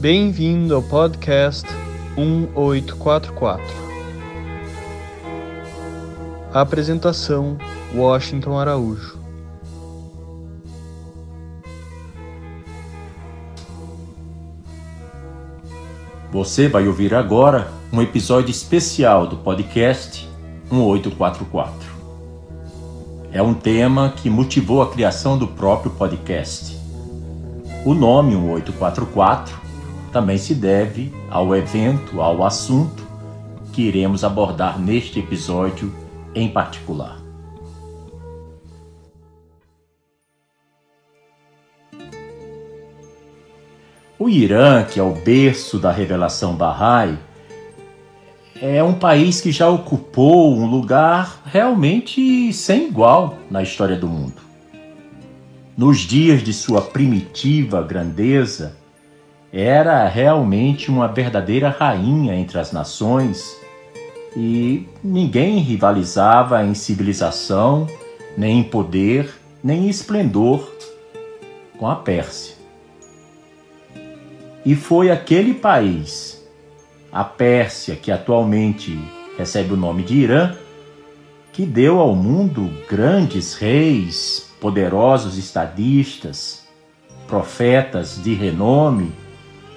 Bem-vindo ao podcast 1844. Apresentação: Washington Araújo. Você vai ouvir agora um episódio especial do podcast 1844. É um tema que motivou a criação do próprio podcast. O nome 1844 também se deve ao evento, ao assunto que iremos abordar neste episódio em particular. O Irã, que é o berço da revelação Bahá'í, é um país que já ocupou um lugar realmente sem igual na história do mundo. Nos dias de sua primitiva grandeza, era realmente uma verdadeira rainha entre as nações e ninguém rivalizava em civilização, nem em poder, nem em esplendor com a Pérsia. E foi aquele país a Pérsia, que atualmente recebe o nome de Irã, que deu ao mundo grandes reis, poderosos estadistas, profetas de renome,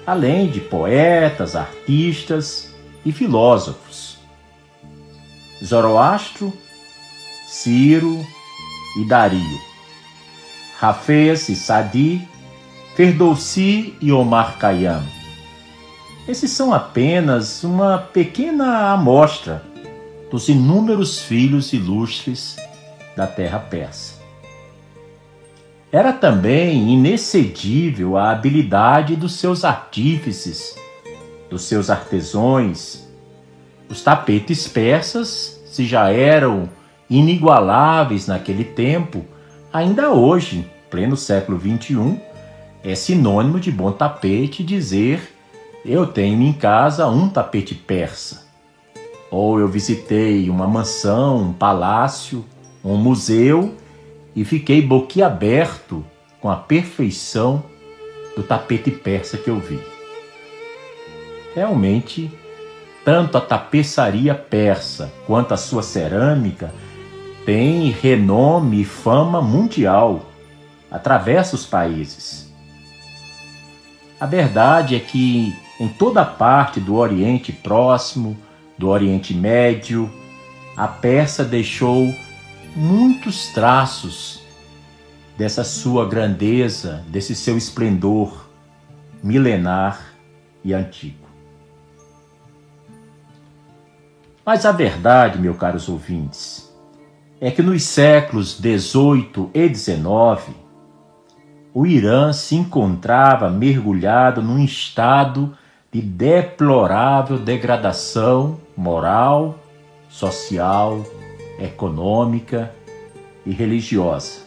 além de poetas, artistas e filósofos. Zoroastro, Ciro e Dario, Rafez e Sadi, Ferdowsi e Omar Khayyam esses são apenas uma pequena amostra dos inúmeros filhos ilustres da terra persa. Era também inexcedível a habilidade dos seus artífices, dos seus artesões. Os tapetes persas, se já eram inigualáveis naquele tempo, ainda hoje, pleno século XXI, é sinônimo de bom tapete dizer eu tenho em casa um tapete persa. Ou eu visitei uma mansão, um palácio, um museu e fiquei boquiaberto com a perfeição do tapete persa que eu vi. Realmente, tanto a tapeçaria persa quanto a sua cerâmica têm renome e fama mundial, atravessa os países. A verdade é que em toda parte do Oriente Próximo, do Oriente Médio, a Pérsia deixou muitos traços dessa sua grandeza, desse seu esplendor milenar e antigo. Mas a verdade, meus caros ouvintes, é que nos séculos 18 e 19, o Irã se encontrava mergulhado num estado de deplorável degradação moral, social, econômica e religiosa.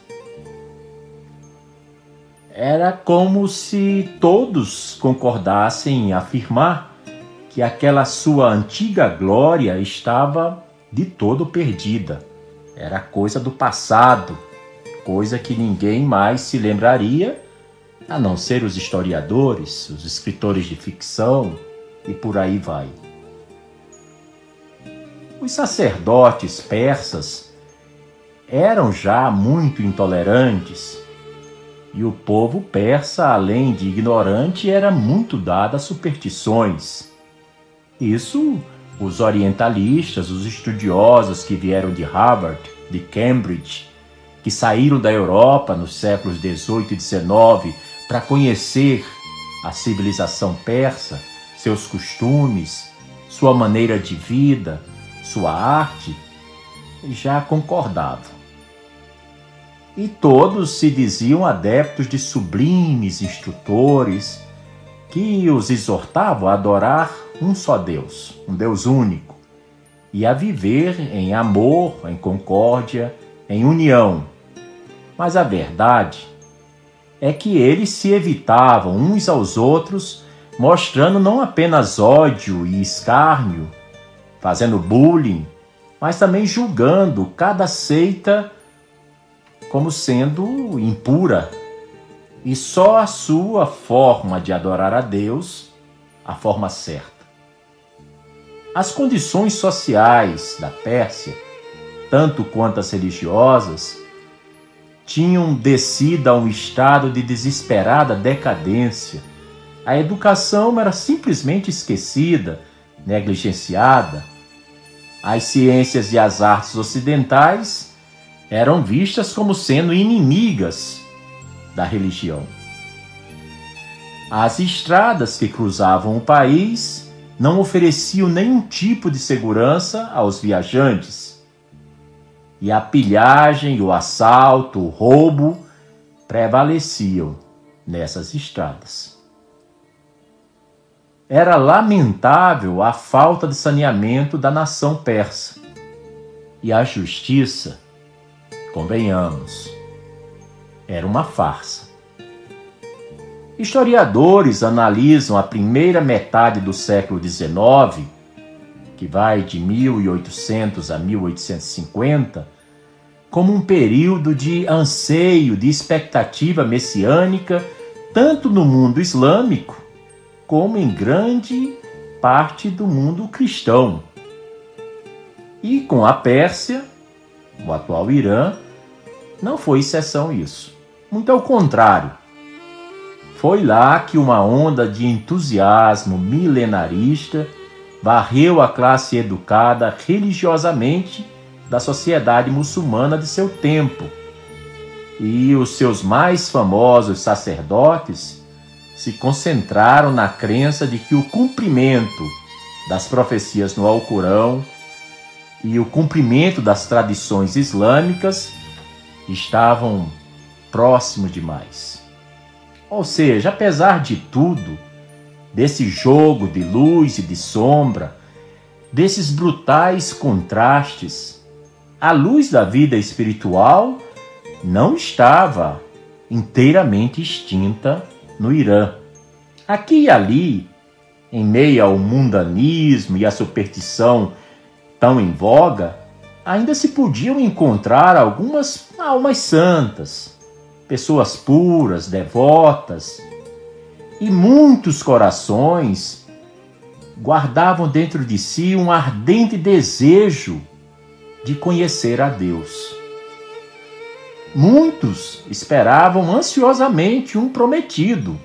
Era como se todos concordassem em afirmar que aquela sua antiga glória estava de todo perdida. Era coisa do passado, coisa que ninguém mais se lembraria a não ser os historiadores, os escritores de ficção e por aí vai. Os sacerdotes persas eram já muito intolerantes e o povo persa, além de ignorante, era muito dado a superstições. Isso os orientalistas, os estudiosos que vieram de Harvard, de Cambridge, que saíram da Europa nos séculos 18 e 19 para conhecer a civilização persa, seus costumes, sua maneira de vida, sua arte, já concordavam. E todos se diziam adeptos de sublimes instrutores que os exortavam a adorar um só Deus, um Deus único, e a viver em amor, em concórdia, em união. Mas a verdade é que eles se evitavam uns aos outros, mostrando não apenas ódio e escárnio, fazendo bullying, mas também julgando cada seita como sendo impura, e só a sua forma de adorar a Deus, a forma certa. As condições sociais da Pérsia, tanto quanto as religiosas, tinham descido a um estado de desesperada decadência. A educação era simplesmente esquecida, negligenciada. As ciências e as artes ocidentais eram vistas como sendo inimigas da religião. As estradas que cruzavam o país não ofereciam nenhum tipo de segurança aos viajantes. E a pilhagem, o assalto, o roubo prevaleciam nessas estradas. Era lamentável a falta de saneamento da nação persa. E a justiça, convenhamos, era uma farsa. Historiadores analisam a primeira metade do século XIX, que vai de 1800 a 1850, como um período de anseio, de expectativa messiânica, tanto no mundo islâmico como em grande parte do mundo cristão. E com a Pérsia, o atual Irã, não foi exceção isso. Muito ao contrário foi lá que uma onda de entusiasmo milenarista varreu a classe educada religiosamente da sociedade muçulmana de seu tempo. E os seus mais famosos sacerdotes se concentraram na crença de que o cumprimento das profecias no Alcorão e o cumprimento das tradições islâmicas estavam próximo demais. Ou seja, apesar de tudo, desse jogo de luz e de sombra, desses brutais contrastes, a luz da vida espiritual não estava inteiramente extinta no Irã. Aqui e ali, em meio ao mundanismo e à superstição tão em voga, ainda se podiam encontrar algumas almas santas, pessoas puras, devotas, e muitos corações guardavam dentro de si um ardente desejo de conhecer a Deus. Muitos esperavam ansiosamente um prometido,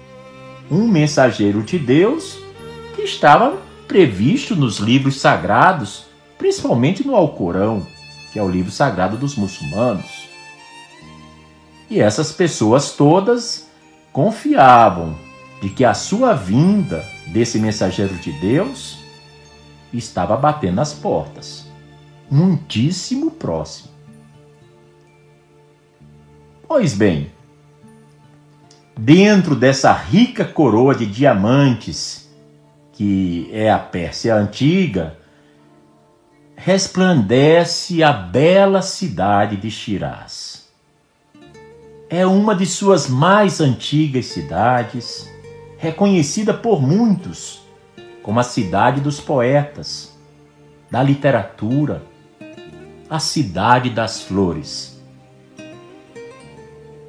um mensageiro de Deus que estava previsto nos livros sagrados, principalmente no Alcorão, que é o livro sagrado dos muçulmanos. E essas pessoas todas confiavam de que a sua vinda desse mensageiro de Deus estava batendo as portas, muitíssimo próximo. Pois bem, dentro dessa rica coroa de diamantes que é a Pérsia antiga, resplandece a bela cidade de Shiraz é uma de suas mais antigas cidades, reconhecida por muitos como a cidade dos poetas, da literatura, a cidade das flores.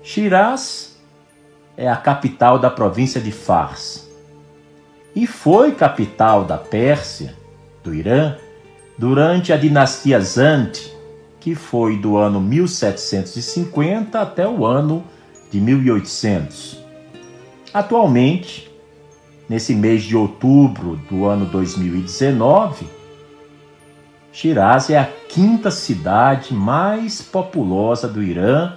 Shiraz é a capital da província de Fars e foi capital da Pérsia, do Irã, durante a dinastia Zand, que foi do ano 1750 até o ano de 1800. Atualmente, nesse mês de outubro do ano 2019, Shiraz é a quinta cidade mais populosa do Irã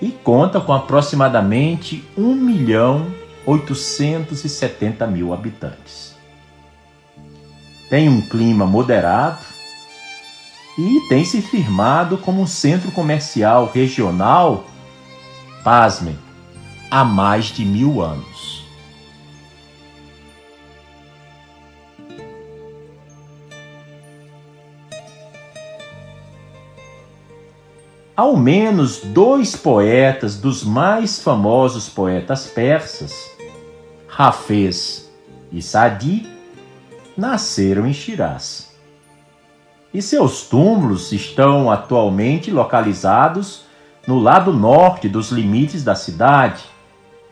e conta com aproximadamente 1 milhão 870 mil habitantes. Tem um clima moderado e tem se firmado como um centro comercial regional, pasmem, há mais de mil anos. Ao menos dois poetas dos mais famosos poetas persas, Hafez e Sadi, nasceram em Shiraz e seus túmulos estão atualmente localizados no lado norte dos limites da cidade,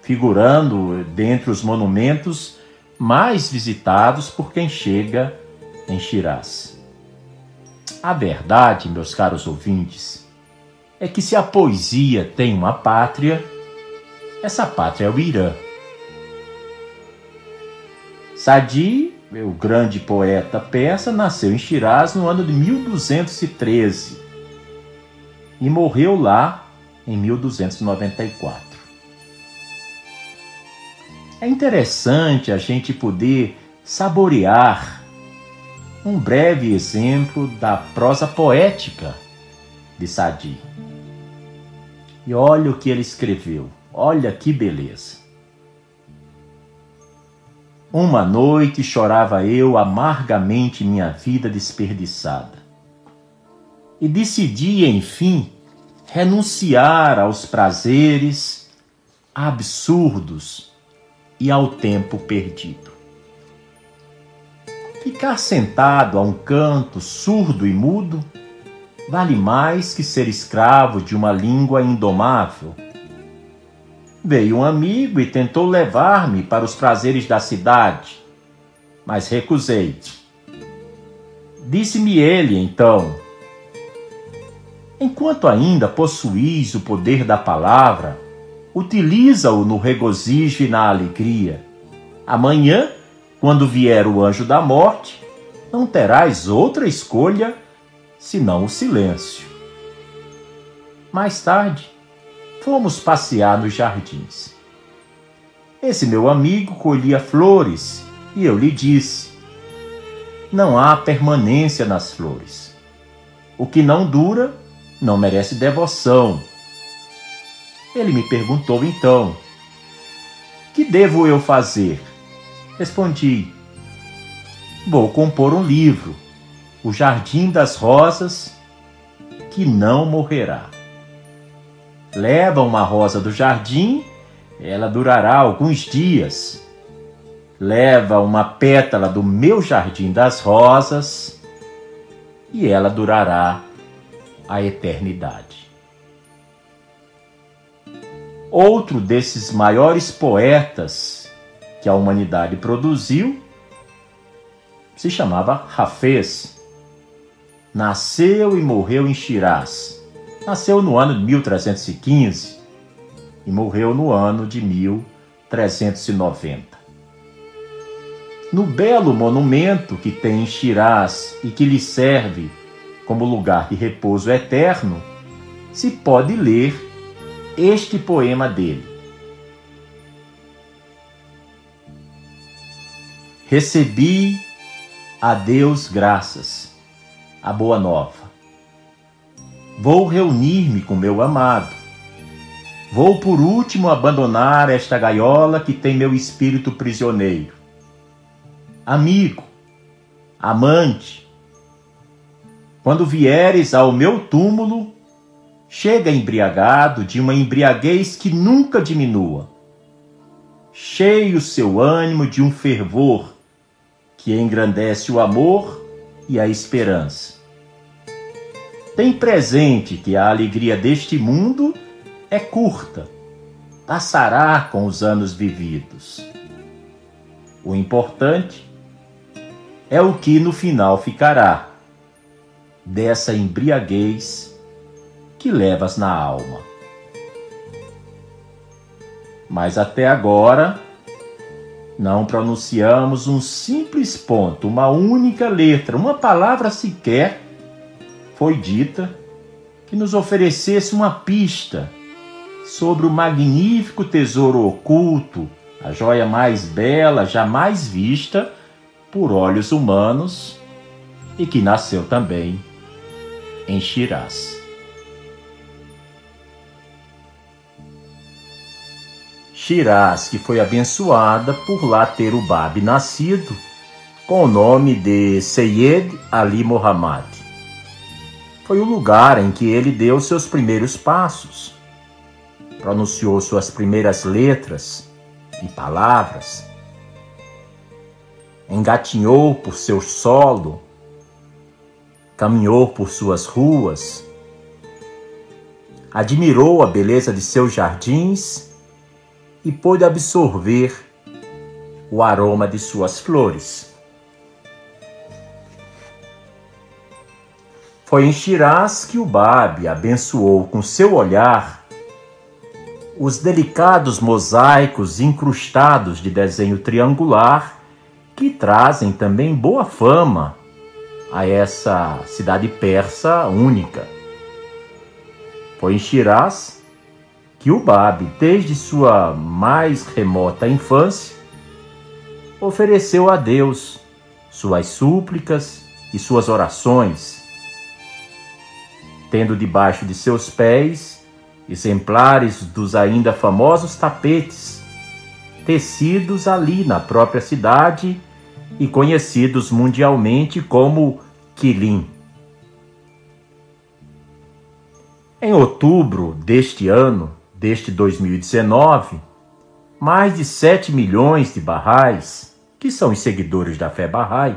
figurando dentre os monumentos mais visitados por quem chega em Shiraz. A verdade, meus caros ouvintes, é que se a poesia tem uma pátria, essa pátria é o Irã. Sadi, o grande poeta persa, nasceu em Shiraz no ano de 1213 e morreu lá em 1294. É interessante a gente poder saborear um breve exemplo da prosa poética de Sadi. E olha o que ele escreveu, olha que beleza. Uma noite chorava eu amargamente minha vida desperdiçada. E decidi, enfim, renunciar aos prazeres absurdos e ao tempo perdido. Ficar sentado a um canto, surdo e mudo, vale mais que ser escravo de uma língua indomável. Veio um amigo e tentou levar-me para os prazeres da cidade, mas recusei. Disse-me ele, então: Enquanto ainda possuís o poder da palavra, utiliza-o no regozijo e na alegria. Amanhã, quando vier o anjo da morte, não terás outra escolha senão o silêncio. Mais tarde, fomos passear nos jardins. Esse meu amigo colhia flores e eu lhe disse: Não há permanência nas flores. O que não dura não merece devoção ele me perguntou então: Que devo eu fazer? Respondi: Vou compor um livro, O Jardim das Rosas, que não morrerá. Leva uma rosa do jardim, ela durará alguns dias. Leva uma pétala do meu jardim das rosas, e ela durará a eternidade. Outro desses maiores poetas que a humanidade produziu se chamava Hafez. Nasceu e morreu em Shiraz. Nasceu no ano de 1315 e morreu no ano de 1390. No belo monumento que tem em Shiraz e que lhe serve como lugar de repouso eterno, se pode ler este poema dele. Recebi a Deus graças, a boa nova. Vou reunir-me com meu amado. Vou por último abandonar esta gaiola que tem meu espírito prisioneiro. Amigo, amante, quando vieres ao meu túmulo, chega embriagado de uma embriaguez que nunca diminua. Cheio seu ânimo de um fervor que engrandece o amor e a esperança. Tem presente que a alegria deste mundo é curta, passará com os anos vividos. O importante é o que no final ficará dessa embriaguez que levas na alma. Mas até agora não pronunciamos um simples ponto, uma única letra, uma palavra sequer foi dita que nos oferecesse uma pista sobre o magnífico tesouro oculto, a joia mais bela jamais vista por olhos humanos e que nasceu também em Shiraz. Shiraz, que foi abençoada por lá ter o Bab nascido com o nome de Seyed Ali Muhammad. Foi o lugar em que ele deu seus primeiros passos, pronunciou suas primeiras letras e palavras, engatinhou por seu solo, caminhou por suas ruas, admirou a beleza de seus jardins e pôde absorver o aroma de suas flores. Foi em Shiraz que o Babi abençoou com seu olhar os delicados mosaicos incrustados de desenho triangular que trazem também boa fama a essa cidade persa única. Foi em Shiraz que o Babi, desde sua mais remota infância, ofereceu a Deus suas súplicas e suas orações, tendo debaixo de seus pés exemplares dos ainda famosos tapetes, tecidos ali na própria cidade e conhecidos mundialmente como quilim. Em outubro deste ano, deste 2019, mais de 7 milhões de barrais, que são os seguidores da fé Bahá'í,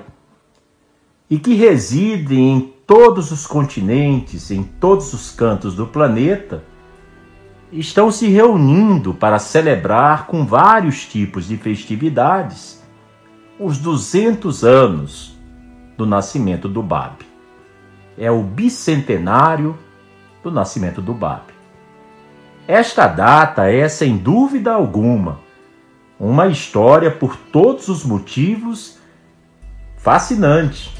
e que residem em todos os continentes, em todos os cantos do planeta, estão se reunindo para celebrar com vários tipos de festividades os 200 anos do nascimento do Bab. É o bicentenário do nascimento do Bab. Esta data é, sem dúvida alguma, uma história por todos os motivos fascinante,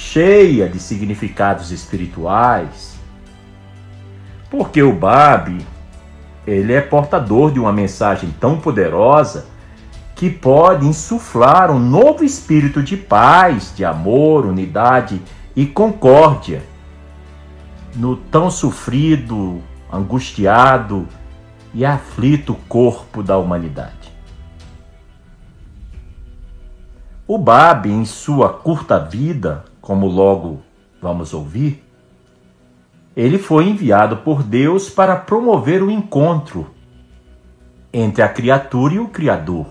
cheia de significados espirituais. Porque o Bab ele é portador de uma mensagem tão poderosa que pode insuflar um novo espírito de paz, de amor, unidade e concórdia no tão sofrido, angustiado e aflito corpo da humanidade. O Bab, em sua curta vida, como logo vamos ouvir, ele foi enviado por Deus para promover o encontro entre a criatura e o Criador.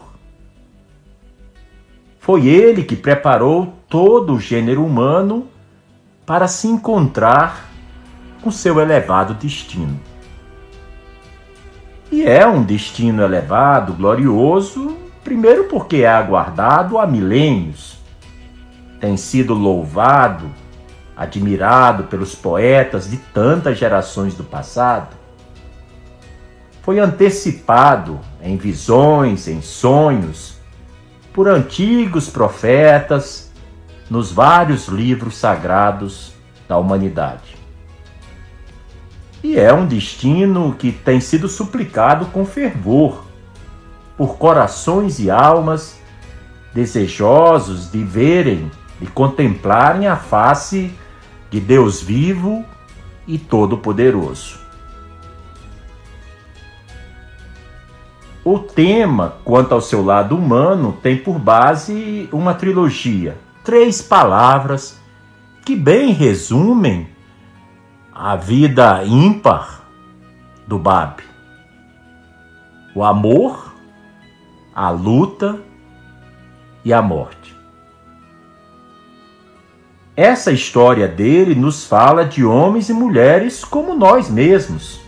Foi ele que preparou todo o gênero humano para se encontrar com seu elevado destino. E é um destino elevado, glorioso, primeiro porque é aguardado há milênios, tem sido louvado admirado pelos poetas de tantas gerações do passado, foi antecipado em visões, em sonhos, por antigos profetas nos vários livros sagrados da humanidade. E é um destino que tem sido suplicado com fervor por corações e almas desejosos de verem e contemplarem a face de Deus vivo e todo-poderoso. O tema, quanto ao seu lado humano, tem por base uma trilogia, três palavras que bem resumem a vida ímpar do Bab: o amor, a luta e a morte. Essa história dele nos fala de homens e mulheres como nós mesmos,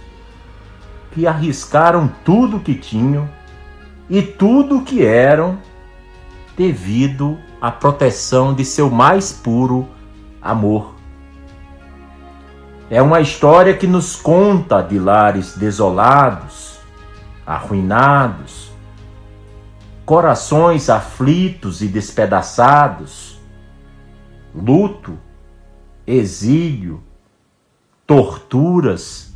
que arriscaram tudo o que tinham e tudo o que eram devido à proteção de seu mais puro amor. É uma história que nos conta de lares desolados, arruinados, corações aflitos e despedaçados luto, exílio, torturas,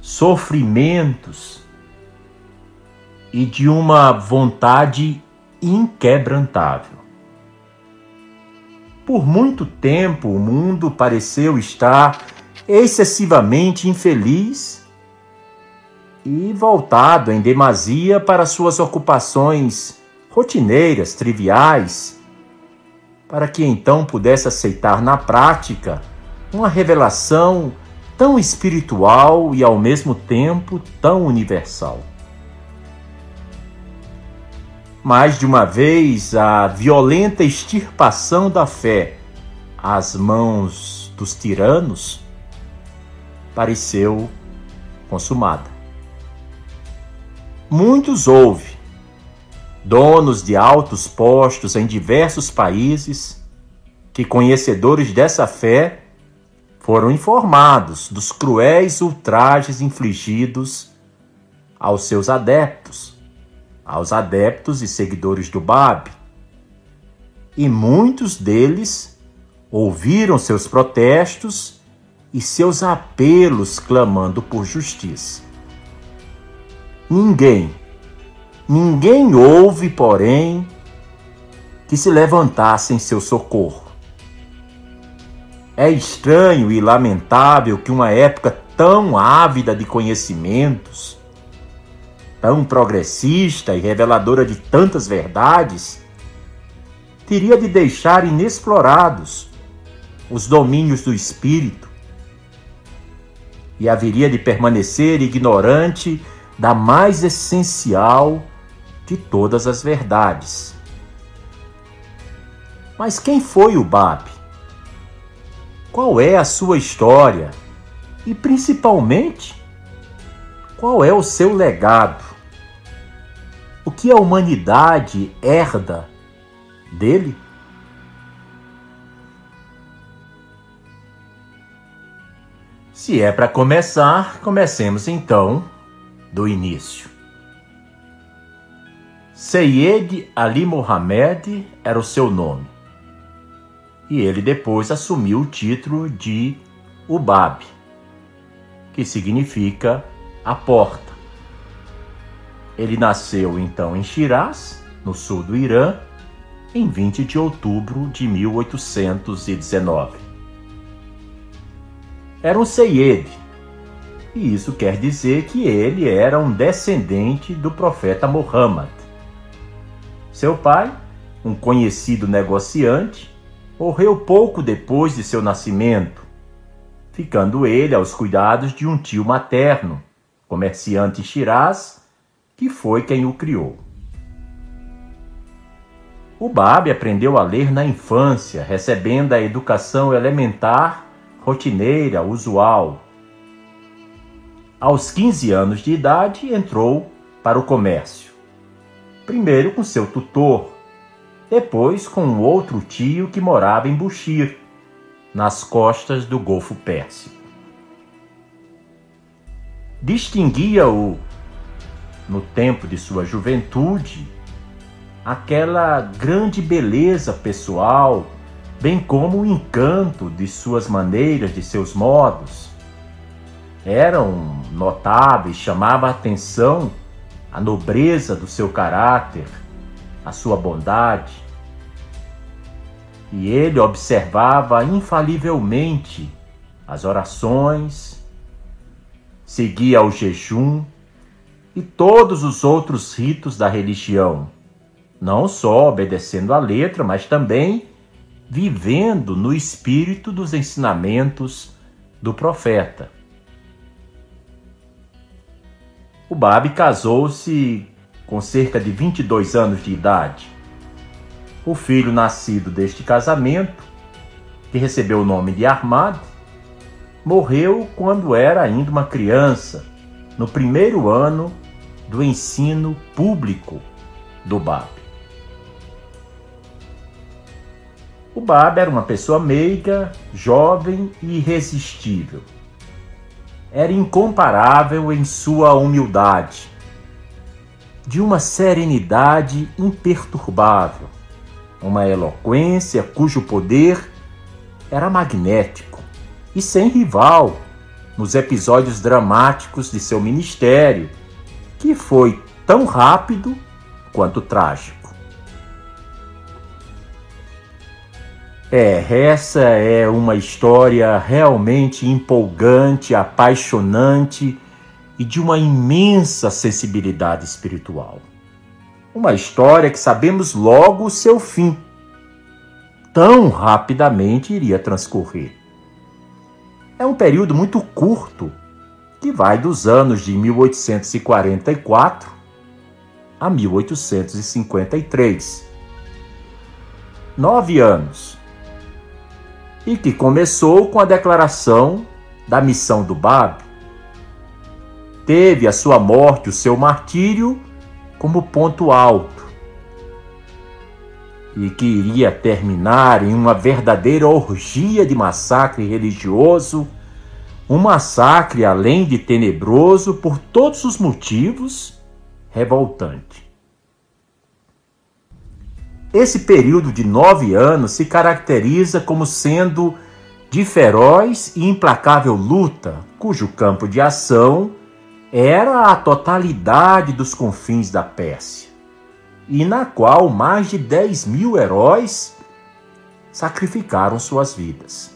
sofrimentos e de uma vontade inquebrantável. Por muito tempo o mundo pareceu estar excessivamente infeliz e voltado em demasia para suas ocupações rotineiras, triviais para que então pudesse aceitar na prática uma revelação tão espiritual e ao mesmo tempo tão universal. Mais de uma vez, a violenta extirpação da fé às mãos dos tiranos pareceu consumada. muitos houve, donos de altos postos em diversos países, que conhecedores dessa fé foram informados dos cruéis ultrajes infligidos aos seus adeptos, aos adeptos e seguidores do Bab. E muitos deles ouviram seus protestos e seus apelos clamando por justiça. Ninguém, ninguém houve, porém, que se levantasse em seu socorro. É estranho e lamentável que uma época tão ávida de conhecimentos, tão progressista e reveladora de tantas verdades, teria de deixar inexplorados os domínios do espírito e haveria de permanecer ignorante da mais essencial de todas as verdades. Mas quem foi o Bab? Qual é a sua história? E principalmente, qual é o seu legado? O que a humanidade herda dele? Se é para começar, comecemos então do início. Seyed Ali Mohamed era o seu nome e ele depois assumiu o título de Ubab, que significa a porta. Ele nasceu então em Shiraz, no sul do Irã, em 20 de outubro de 1819. Era um Seyed, e isso quer dizer que ele era um descendente do profeta Muhammad. Seu pai, um conhecido negociante, morreu pouco depois de seu nascimento, ficando ele aos cuidados de um tio materno, comerciante Shiraz, que foi quem o criou. O Babi aprendeu a ler na infância, recebendo a educação elementar, rotineira, usual. Aos 15 anos de idade, entrou para o comércio. Primeiro com seu tutor, depois com um outro tio que morava em Buxir, nas costas do Golfo Pérsico. Distinguia-o, no tempo de sua juventude, aquela grande beleza pessoal, bem como o encanto de suas maneiras, de seus modos. Eram notáveis, chamava a atenção a nobreza do seu caráter, a sua bondade. E ele observava infalivelmente as orações, seguia o jejum e todos os outros ritos da religião, não só obedecendo à letra, mas também vivendo no espírito dos ensinamentos do profeta. O Babi casou-se com cerca de 22 anos de idade. O filho nascido deste casamento, que recebeu o nome de Ahmad, morreu quando era ainda uma criança, no primeiro ano do ensino público do Bab. O Bab era uma pessoa meiga, jovem e irresistível. Era incomparável em sua humildade, de uma serenidade imperturbável, uma eloquência cujo poder era magnético e sem rival nos episódios dramáticos de seu ministério, que foi tão rápido quanto trágico. É, essa é uma história realmente empolgante, apaixonante e de uma imensa sensibilidade espiritual. Uma história que sabemos logo o seu fim. Tão rapidamente iria transcorrer. É um período muito curto, que vai dos anos de 1844 a 1853. Nove anos. E que começou com a declaração da missão do Bab teve a sua morte, o seu martírio, como ponto alto. E que iria terminar em uma verdadeira orgia de massacre religioso, um massacre além de tenebroso por todos os motivos, revoltante. Esse período de nove anos se caracteriza como sendo de feroz e implacável luta, cujo campo de ação era a totalidade dos confins da Pérsia, e na qual mais de 10 mil heróis sacrificaram suas vidas.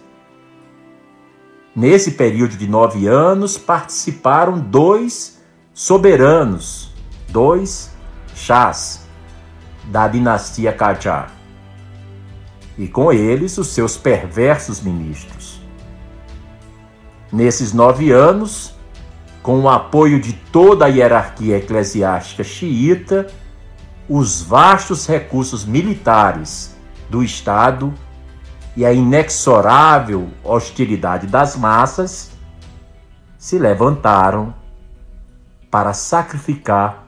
Nesse período de nove anos participaram dois soberanos, dois chás da dinastia Qajar, e com eles os seus perversos ministros. Nesses nove anos, com o apoio de toda a hierarquia eclesiástica xiita, os vastos recursos militares do Estado e a inexorável hostilidade das massas se levantaram para sacrificar,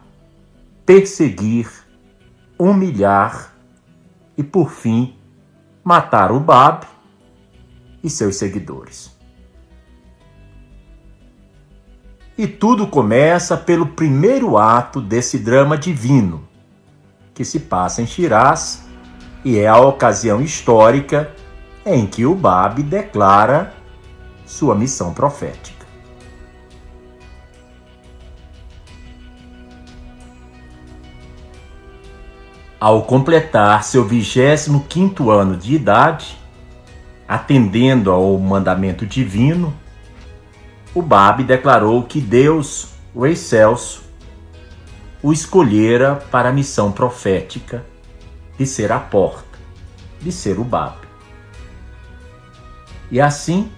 perseguir, humilhar e, por fim, matar o Bab e seus seguidores. E tudo começa pelo primeiro ato desse drama divino, que se passa em Shiraz e é a ocasião histórica em que o Bab declara sua missão profética. Ao completar seu 25 ano de idade, atendendo ao mandamento divino, o Babi declarou que Deus, o excelso, o escolhera para a missão profética de ser a porta, de ser o Babi. E assim,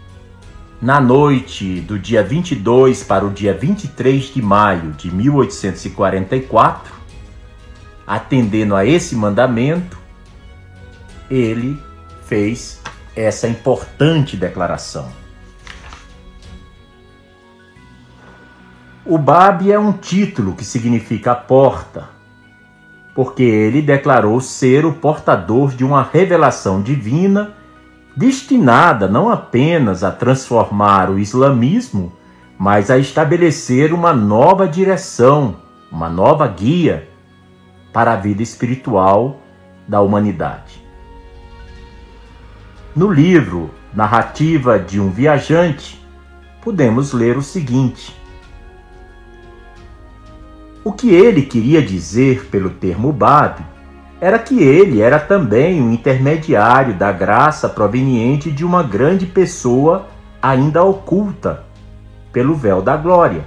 na noite do dia 22 para o dia 23 de maio de 1844, atendendo a esse mandamento, ele fez essa importante declaração. O Bab é um título que significa porta, porque ele declarou ser o portador de uma revelação divina destinada não apenas a transformar o islamismo, mas a estabelecer uma nova direção, uma nova guia para a vida espiritual da humanidade. No livro Narrativa de um Viajante, podemos ler o seguinte: o que ele queria dizer pelo termo Bab era que ele era também um intermediário da graça proveniente de uma grande pessoa ainda oculta pelo véu da glória,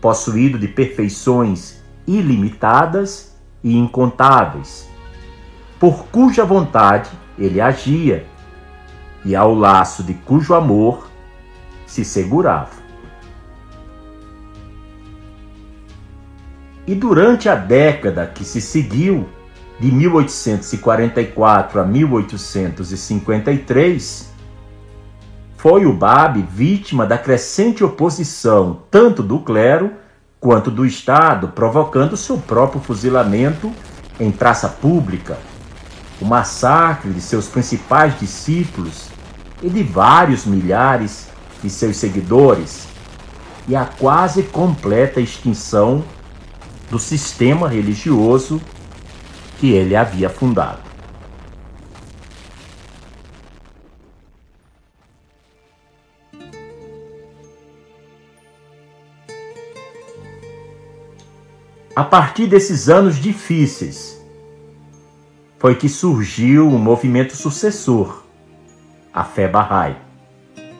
possuído de perfeições ilimitadas e incontáveis, por cuja vontade ele agia e ao laço de cujo amor se segurava. E durante a década que se seguiu, de 1844 a 1853, foi o Bab vítima da crescente oposição tanto do clero quanto do Estado, provocando seu próprio fuzilamento em praça pública, o massacre de seus principais discípulos e de vários milhares de seus seguidores, e a quase completa extinção do sistema religioso que ele havia fundado. A partir desses anos difíceis, foi que surgiu o movimento sucessor, a fé Bahá'í,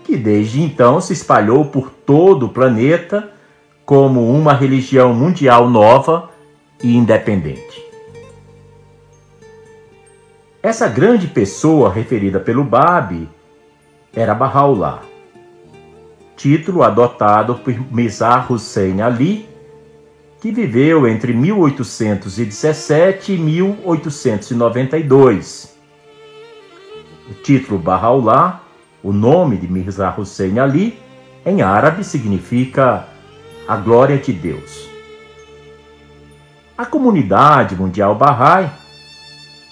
que desde então se espalhou por todo o planeta como uma religião mundial nova e independente. Essa grande pessoa referida pelo Babi era Bahá'u'lláh, título adotado por Mirza Hussein Ali, que viveu entre 1817 e 1892. O título Bahá'u'lláh, o nome de Mirza Hussein Ali, em árabe significa a glória de Deus. A comunidade mundial Bahá'í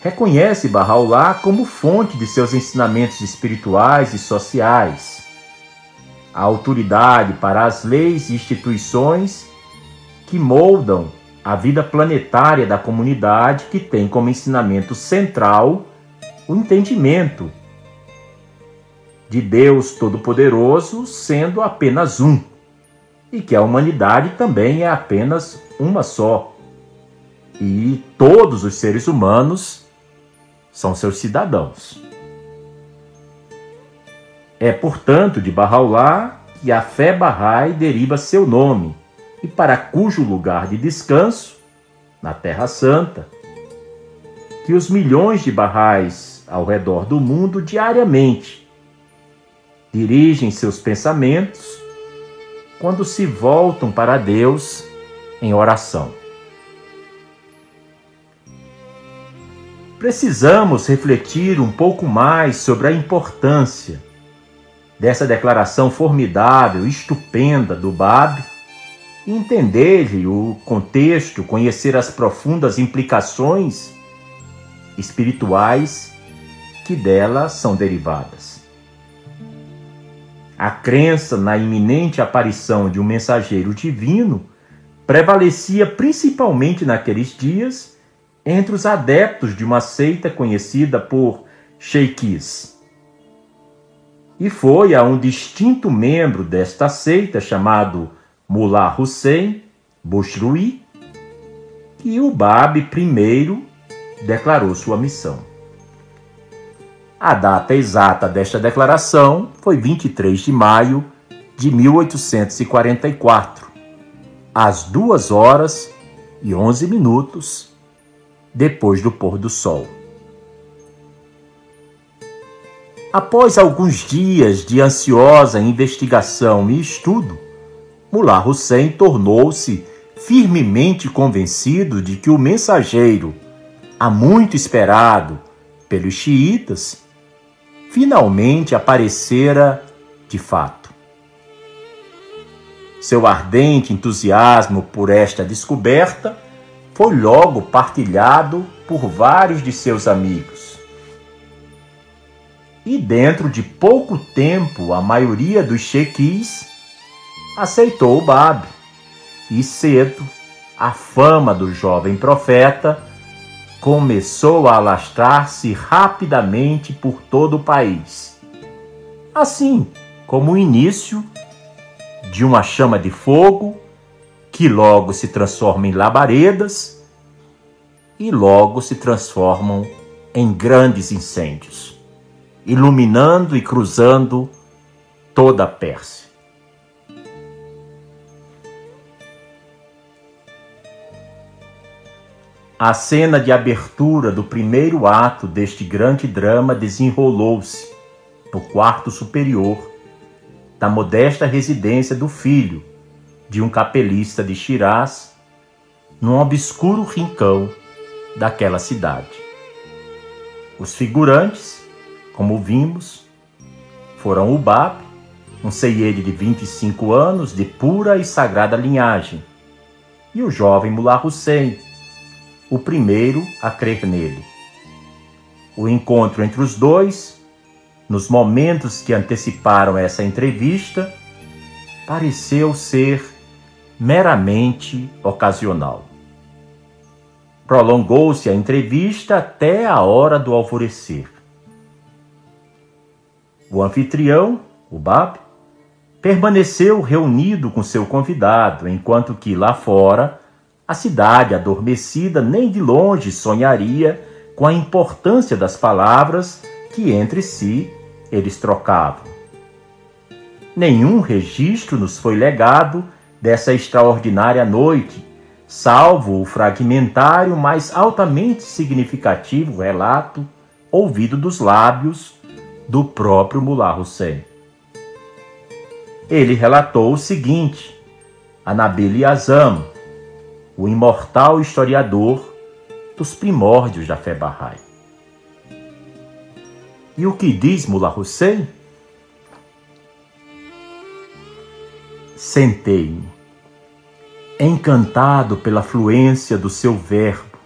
reconhece Bahá'u'lláh como fonte de seus ensinamentos espirituais e sociais, a autoridade para as leis e instituições que moldam a vida planetária da comunidade que tem como ensinamento central o entendimento de Deus Todo-Poderoso sendo apenas um, e que a humanidade também é apenas uma só. E todos os seres humanos são seus cidadãos. É, portanto, de Bahá'u'lláh que a fé Bahá'í deriva seu nome, e para cujo lugar de descanso, na Terra Santa, que os milhões de Bahá'ís ao redor do mundo diariamente dirigem seus pensamentos quando se voltam para Deus em oração. Precisamos refletir um pouco mais sobre a importância dessa declaração formidável, estupenda do Bab entender-lhe o contexto, conhecer as profundas implicações espirituais que dela são derivadas. A crença na iminente aparição de um mensageiro divino prevalecia principalmente naqueles dias entre os adeptos de uma seita conhecida por Sheikhs. E foi a um distinto membro desta seita chamado Mullah Hussein Bushrui, que o Bab primeiro declarou sua missão. A data exata desta declaração foi 23 de maio de 1844, às 2 horas e 11 minutos depois do pôr do sol. Após alguns dias de ansiosa investigação e estudo, Mullah Hussein tornou-se firmemente convencido de que o mensageiro, há muito esperado pelos xiitas, finalmente aparecera de fato. Seu ardente entusiasmo por esta descoberta foi logo partilhado por vários de seus amigos. E dentro de pouco tempo, a maioria dos chequis aceitou o Bab. E cedo, a fama do jovem profeta começou a alastrar-se rapidamente por todo o país. Assim como o início de uma chama de fogo que logo se transforma em labaredas e logo se transformam em grandes incêndios, iluminando e cruzando toda a Pérsia. A cena de abertura do primeiro ato deste grande drama desenrolou-se no quarto superior da modesta residência do filho de um capelista de Shiraz, num obscuro rincão daquela cidade. Os figurantes, como vimos, foram o Bab, um seiede de 25 anos de pura e sagrada linhagem, e o jovem Mullah Hussein, o primeiro a crer nele. O encontro entre os dois, nos momentos que anteciparam essa entrevista, pareceu ser meramente ocasional. Prolongou-se a entrevista até a hora do alvorecer. O anfitrião, o Bab, permaneceu reunido com seu convidado, enquanto que lá fora a cidade adormecida nem de longe sonharia com a importância das palavras que entre si eles trocavam. Nenhum registro nos foi legado dessa extraordinária noite, salvo o fragmentário, mas altamente significativo relato ouvido dos lábios do próprio Mullah Hussein. Ele relatou o seguinte a Nabil Azam, o imortal historiador dos primórdios da fé Bahá'í. E o que diz Mullah Hussein? Sentei-me encantado pela fluência do seu verbo,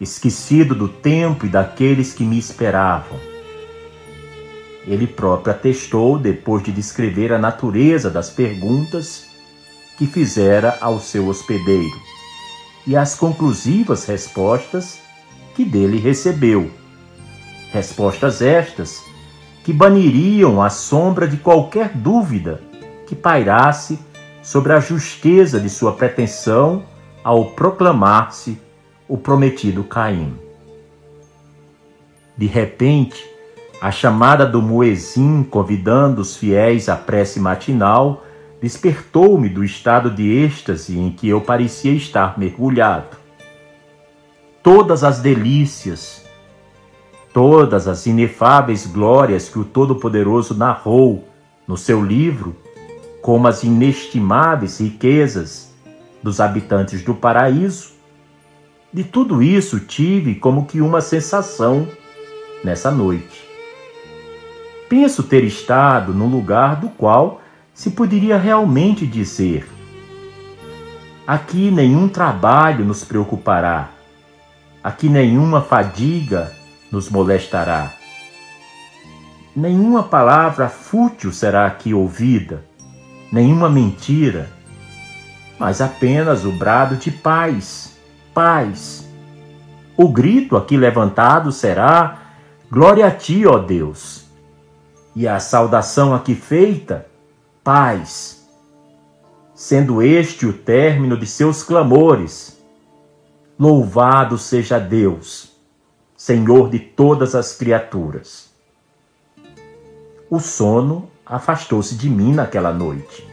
esquecido do tempo e daqueles que me esperavam. Ele próprio atestou, depois de descrever a natureza das perguntas que fizera ao seu hospedeiro e as conclusivas respostas que dele recebeu. Respostas estas que baniriam a sombra de qualquer dúvida que pairasse sobre a justeza de sua pretensão ao proclamar-se o prometido Caim. De repente, a chamada do muezim convidando os fiéis à prece matinal despertou-me do estado de êxtase em que eu parecia estar mergulhado. Todas as delícias, todas as inefáveis glórias que o Todo-Poderoso narrou no seu livro, como as inestimáveis riquezas dos habitantes do paraíso, de tudo isso tive como que uma sensação nessa noite. Penso ter estado num lugar do qual se poderia realmente dizer: aqui nenhum trabalho nos preocupará, aqui nenhuma fadiga nos molestará, nenhuma palavra fútil será aqui ouvida, nenhuma mentira, mas apenas o brado de paz, paz. O grito aqui levantado será: Glória a ti, ó Deus. E a saudação aqui feita paz, sendo este o término de seus clamores. Louvado seja Deus, Senhor de todas as criaturas. O sono afastou-se de mim naquela noite.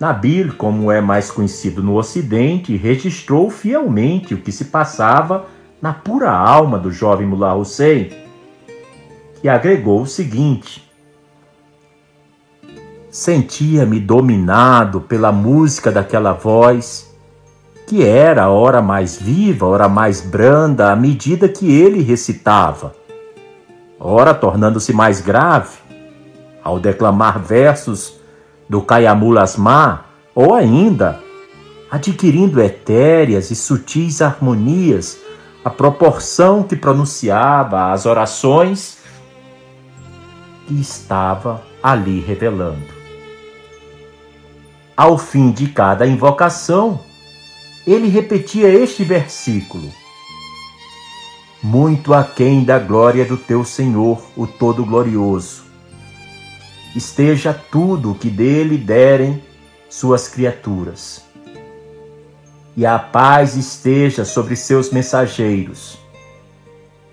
Nabil, como é mais conhecido no Ocidente, registrou fielmente o que se passava na pura alma do jovem Mullah Hussein, que agregou o seguinte: Sentia-me dominado pela música daquela voz, que era ora mais viva, ora mais branda à medida que ele recitava, ora tornando-se mais grave ao declamar versos do Kayamul Asma, ou ainda adquirindo etéreas e sutis harmonias à proporção que pronunciava as orações que estava ali revelando ao fim de cada invocação, ele repetia este versículo: Muito aquém da glória do teu Senhor, o Todo-Glorioso. Esteja tudo o que dele derem suas criaturas. E a paz esteja sobre seus mensageiros.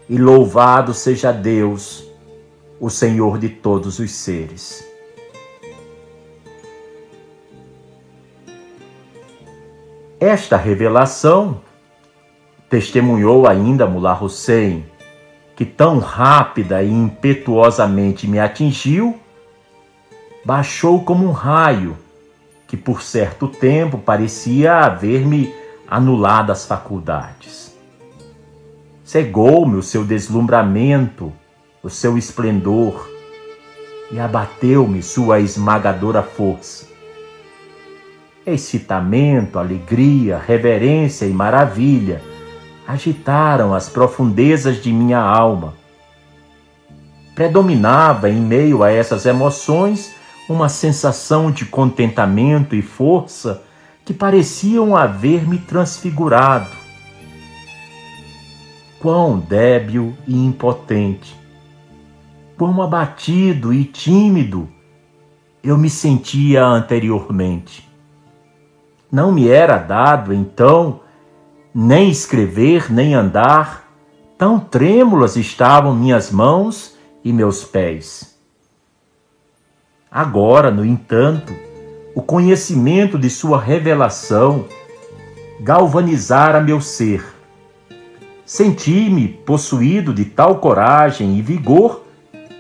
E louvado seja Deus, o Senhor de todos os seres. Esta revelação testemunhou ainda Mullah Hussein, que tão rápida e impetuosamente me atingiu, baixou como um raio que por certo tempo parecia haver-me anulado as faculdades. Cegou-me o seu deslumbramento, o seu esplendor, e abateu-me sua esmagadora força Excitamento, alegria, reverência e maravilha agitaram as profundezas de minha alma. Predominava em meio a essas emoções uma sensação de contentamento e força que pareciam haver-me transfigurado. Quão débil e impotente, quão abatido e tímido eu me sentia anteriormente. Não me era dado, então, nem escrever, nem andar, tão trêmulas estavam minhas mãos e meus pés. Agora, no entanto, o conhecimento de Sua revelação galvanizara meu ser. Senti-me possuído de tal coragem e vigor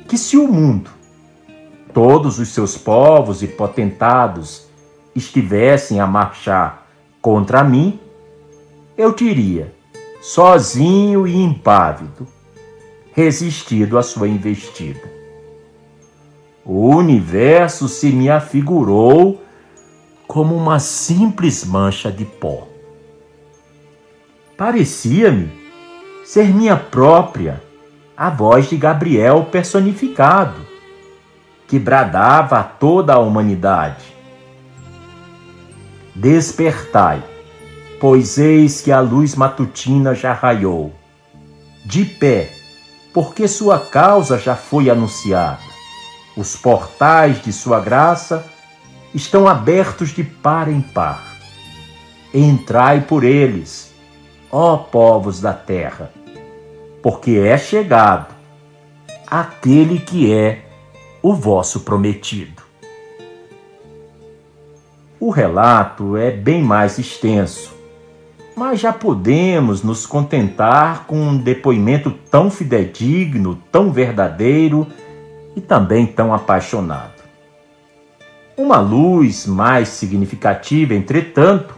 que, se o mundo, todos os seus povos e potentados, estivessem a marchar contra mim, eu teria, sozinho e impávido, resistido à sua investida. O universo se me afigurou como uma simples mancha de pó. Parecia-me ser minha própria a voz de Gabriel personificado, que bradava a toda a humanidade: Despertai, pois eis que a luz matutina já raiou. De pé, porque sua causa já foi anunciada. Os portais de sua graça estão abertos de par em par. Entrai por eles, ó povos da terra, porque é chegado aquele que é o vosso prometido. O relato é bem mais extenso, mas já podemos nos contentar com um depoimento tão fidedigno, tão verdadeiro e também tão apaixonado. Uma luz mais significativa, entretanto,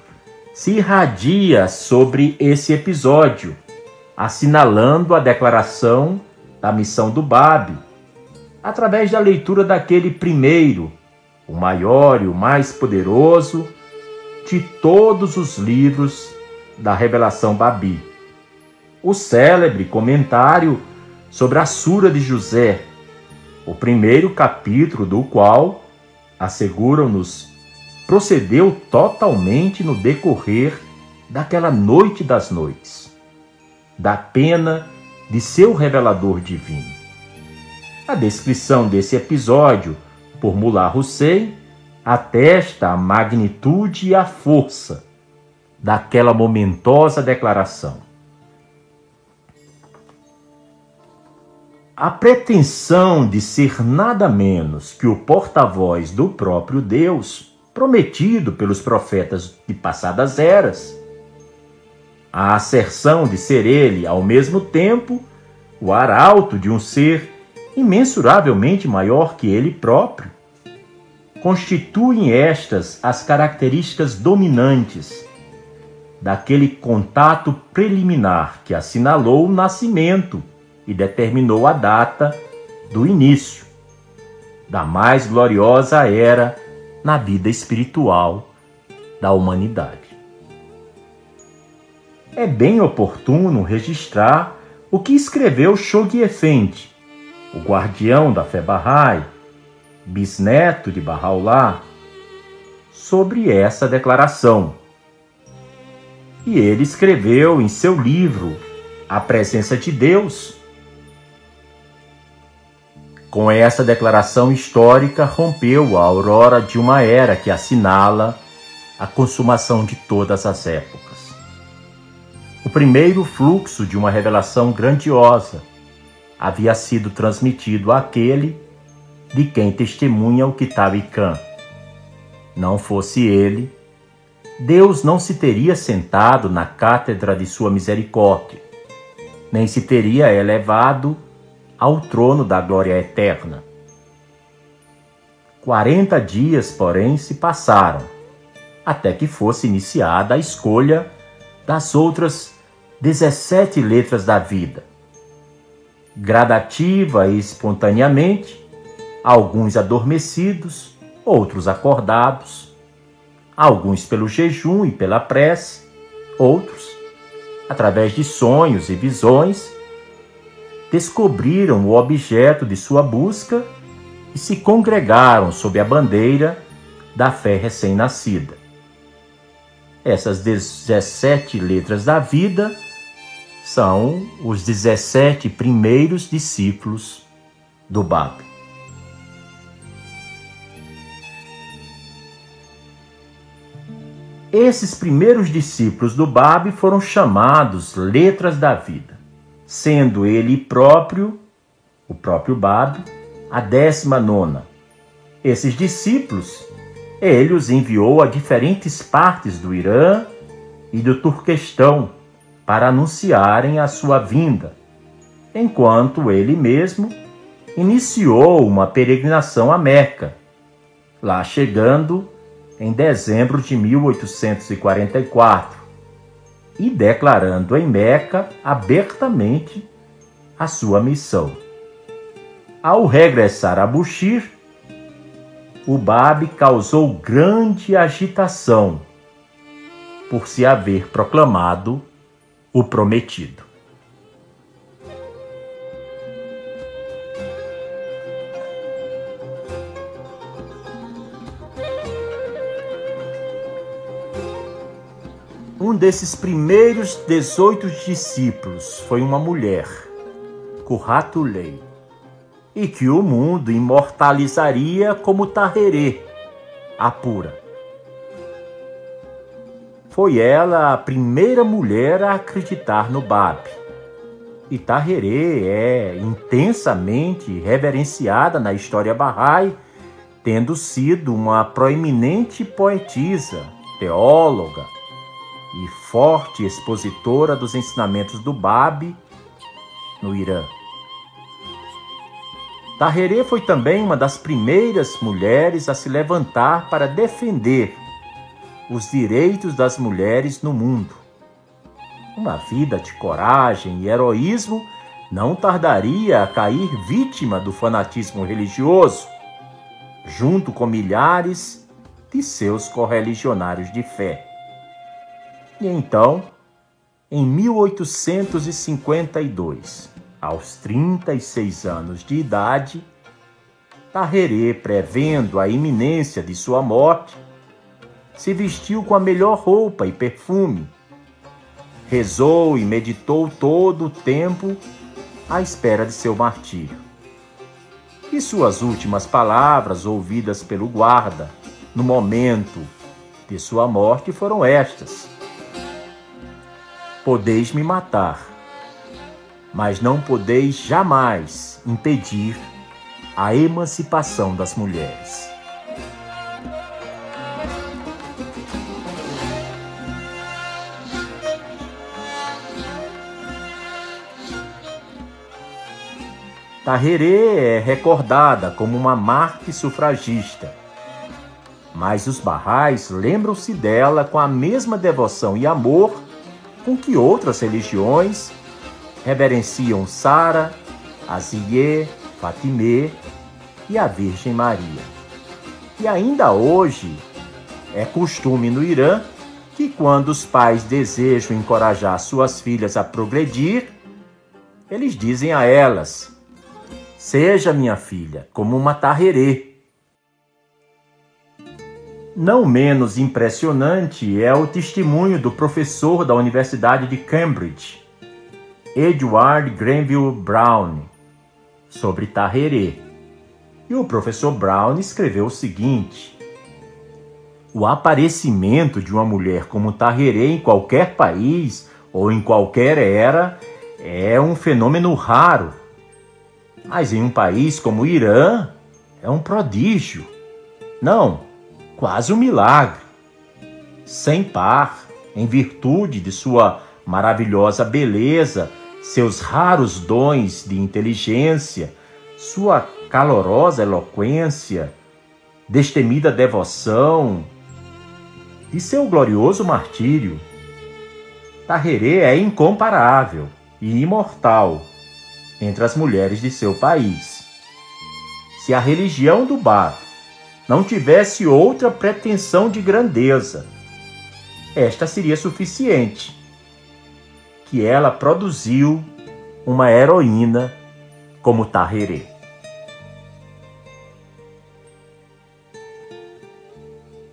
se irradia sobre esse episódio, assinalando a declaração da missão do Babe, através da leitura daquele primeiro, o maior e o mais poderoso de todos os livros da revelação Babi. O célebre comentário sobre a Sura de José, o primeiro capítulo do qual asseguram-nos, procedeu totalmente no decorrer daquela noite das noites, da pena de seu revelador divino. A descrição desse episódio por Mullah Hussein atesta a magnitude e a força daquela momentosa declaração. a pretensão de ser nada menos que o porta-voz do próprio Deus, prometido pelos profetas de passadas eras, a asserção de ser ele, ao mesmo tempo, o arauto de um ser imensuravelmente maior que ele próprio, constituem estas as características dominantes daquele contato preliminar que assinalou o nascimento e determinou a data do início da mais gloriosa era na vida espiritual da humanidade. É bem oportuno registrar o que escreveu Shoghi Effendi, o guardião da fé Bahá'í, bisneto de Bahá'u'lláh, sobre essa declaração. E ele escreveu em seu livro A Presença de Deus, com essa declaração histórica, rompeu a aurora de uma era que assinala a consumação de todas as épocas. O primeiro fluxo de uma revelação grandiosa havia sido transmitido àquele de quem testemunha o Kitab Khan. Não fosse ele, Deus não se teria sentado na cátedra de sua misericórdia, nem se teria elevado ao trono da glória eterna. Quarenta dias, porém, se passaram, até que fosse iniciada a escolha das outras dezessete letras da vida. Gradativa e espontaneamente, alguns adormecidos, outros acordados, alguns pelo jejum e pela prece, outros através de sonhos e visões descobriram o objeto de sua busca e se congregaram sob a bandeira da fé recém-nascida. Essas 17 letras da vida são os 17 primeiros discípulos do Bab. Esses primeiros discípulos do Bab foram chamados letras da vida sendo ele próprio, o próprio Bab, a décima nona. Esses discípulos, ele os enviou a diferentes partes do Irã e do Turquestão para anunciarem a sua vinda, enquanto ele mesmo iniciou uma peregrinação a Meca, lá chegando em dezembro de 1844 e declarando em Meca abertamente a sua missão. Ao regressar a Bushir, o Bab causou grande agitação por se haver proclamado o prometido. Um desses primeiros 18 discípulos foi uma mulher, Kuratulei, e que o mundo imortalizaria como Tarrerê, a pura. Foi ela a primeira mulher a acreditar no Bab. E Tarrerê é intensamente reverenciada na história Bahá'í, tendo sido uma proeminente poetisa, teóloga, e forte expositora dos ensinamentos do Bab no Irã. Tahiré foi também uma das primeiras mulheres a se levantar para defender os direitos das mulheres no mundo. Uma vida de coragem e heroísmo não tardaria a cair vítima do fanatismo religioso, junto com milhares de seus correligionários de fé. E então, em 1852, aos 36 anos de idade, Tarrerê, prevendo a iminência de sua morte, se vestiu com a melhor roupa e perfume, rezou e meditou todo o tempo à espera de seu martírio. E suas últimas palavras, ouvidas pelo guarda no momento de sua morte, foram estas: Podeis me matar, mas não podeis jamais impedir a emancipação das mulheres. Tahirê é recordada como uma Marte sufragista, mas os barrais lembram-se dela com a mesma devoção e amor com que outras religiões reverenciam Sara, Aziye, Fatimê e a Virgem Maria. E ainda hoje é costume no Irã que quando os pais desejam encorajar suas filhas a progredir, eles dizem a elas: Seja minha filha como uma tarrerê não menos impressionante é o testemunho do professor da Universidade de Cambridge, Edward Granville Brown, sobre Tahirê. E o professor Brown escreveu o seguinte: O aparecimento de uma mulher como Tahirê em qualquer país ou em qualquer era é um fenômeno raro. Mas em um país como o Irã, é um prodígio. Não, quase um milagre. Sem par, em virtude de sua maravilhosa beleza, seus raros dons de inteligência, sua calorosa eloquência, destemida devoção e seu glorioso martírio. Tarrerê é incomparável e imortal entre as mulheres de seu país. Se a religião do Bado não tivesse outra pretensão de grandeza. Esta seria suficiente. Que ela produziu uma heroína como Tahirê.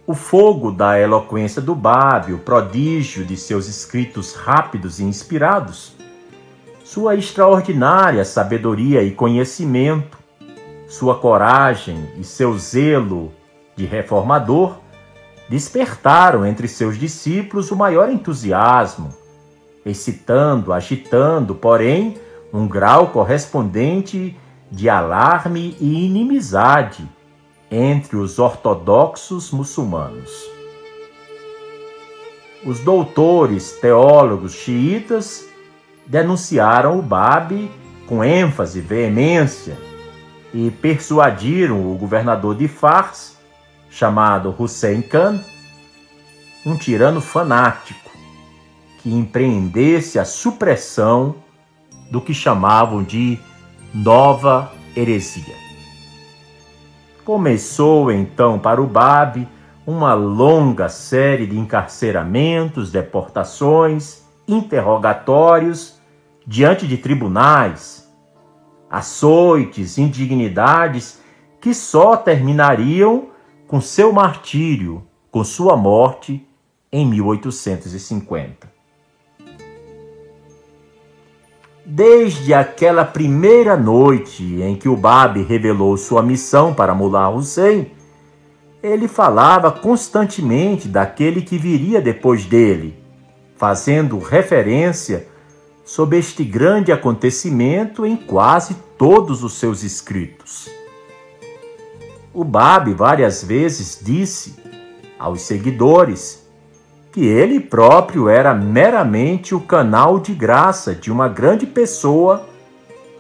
O fogo da eloquência do Babi, o prodígio de seus escritos rápidos e inspirados, sua extraordinária sabedoria e conhecimento, sua coragem e seu zelo de reformador despertaram entre seus discípulos o maior entusiasmo, excitando, agitando, porém, um grau correspondente de alarme e inimizade entre os ortodoxos muçulmanos. Os doutores teólogos xiitas denunciaram o Bab com ênfase e veemência e persuadiram o governador de Fars, chamado Hussein Khan, um tirano fanático, que empreendesse a supressão do que chamavam de nova heresia. Começou então para o Babe uma longa série de encarceramentos, deportações, interrogatórios diante de tribunais, açoites, indignidades que só terminariam com seu martírio, com sua morte em 1850. Desde aquela primeira noite em que o Babi revelou sua missão para Mullah Hussein, ele falava constantemente daquele que viria depois dele, fazendo referência sobre este grande acontecimento em quase todos os seus escritos. O Babi várias vezes disse aos seguidores que ele próprio era meramente o canal de graça de uma grande pessoa,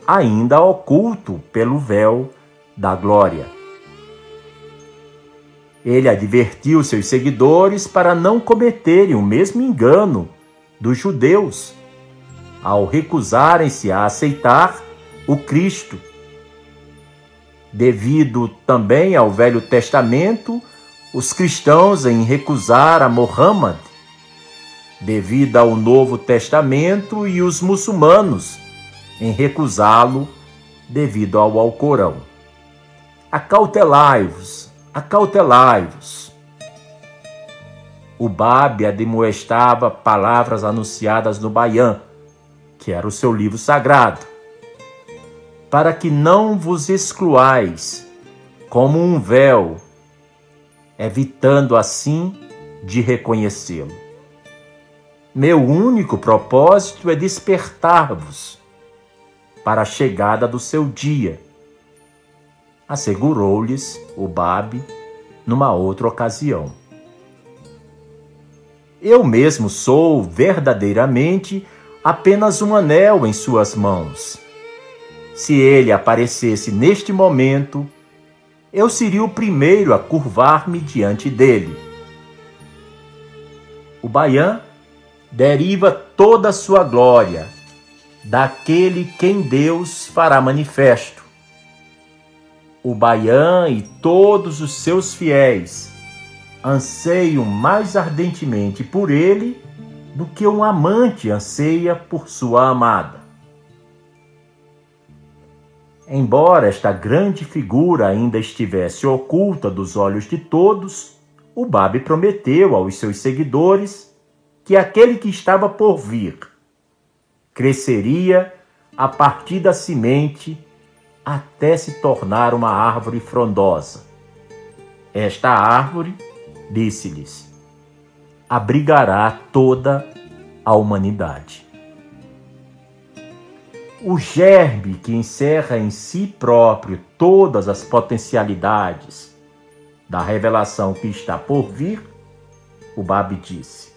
ainda oculto pelo véu da glória. Ele advertiu seus seguidores para não cometerem o mesmo engano dos judeus ao recusarem-se a aceitar o Cristo. Devido também ao Velho Testamento, os cristãos em recusar a Muhammad devido ao Novo Testamento, e os muçulmanos em recusá-lo devido ao Alcorão. Acautelai-vos, acautelai-vos. O Babe admoestava palavras anunciadas no Baian, que era o seu livro sagrado, para que não vos excluais como um véu, evitando assim de reconhecê-lo. Meu único propósito é despertar-vos para a chegada do seu dia, assegurou-lhes o Babe numa outra ocasião. Eu mesmo sou verdadeiramente apenas um anel em suas mãos. Se ele aparecesse neste momento, eu seria o primeiro a curvar-me diante dele. O Baian deriva toda a sua glória daquele quem Deus fará manifesto. O Baian e todos os seus fiéis anseiam mais ardentemente por ele do que um amante anseia por sua amada. Embora esta grande figura ainda estivesse oculta dos olhos de todos, o Babe prometeu aos seus seguidores que aquele que estava por vir cresceria a partir da semente até se tornar uma árvore frondosa. Esta árvore, disse-lhes, abrigará toda a humanidade. O germe que encerra em si próprio todas as potencialidades da revelação que está por vir, o Babi disse,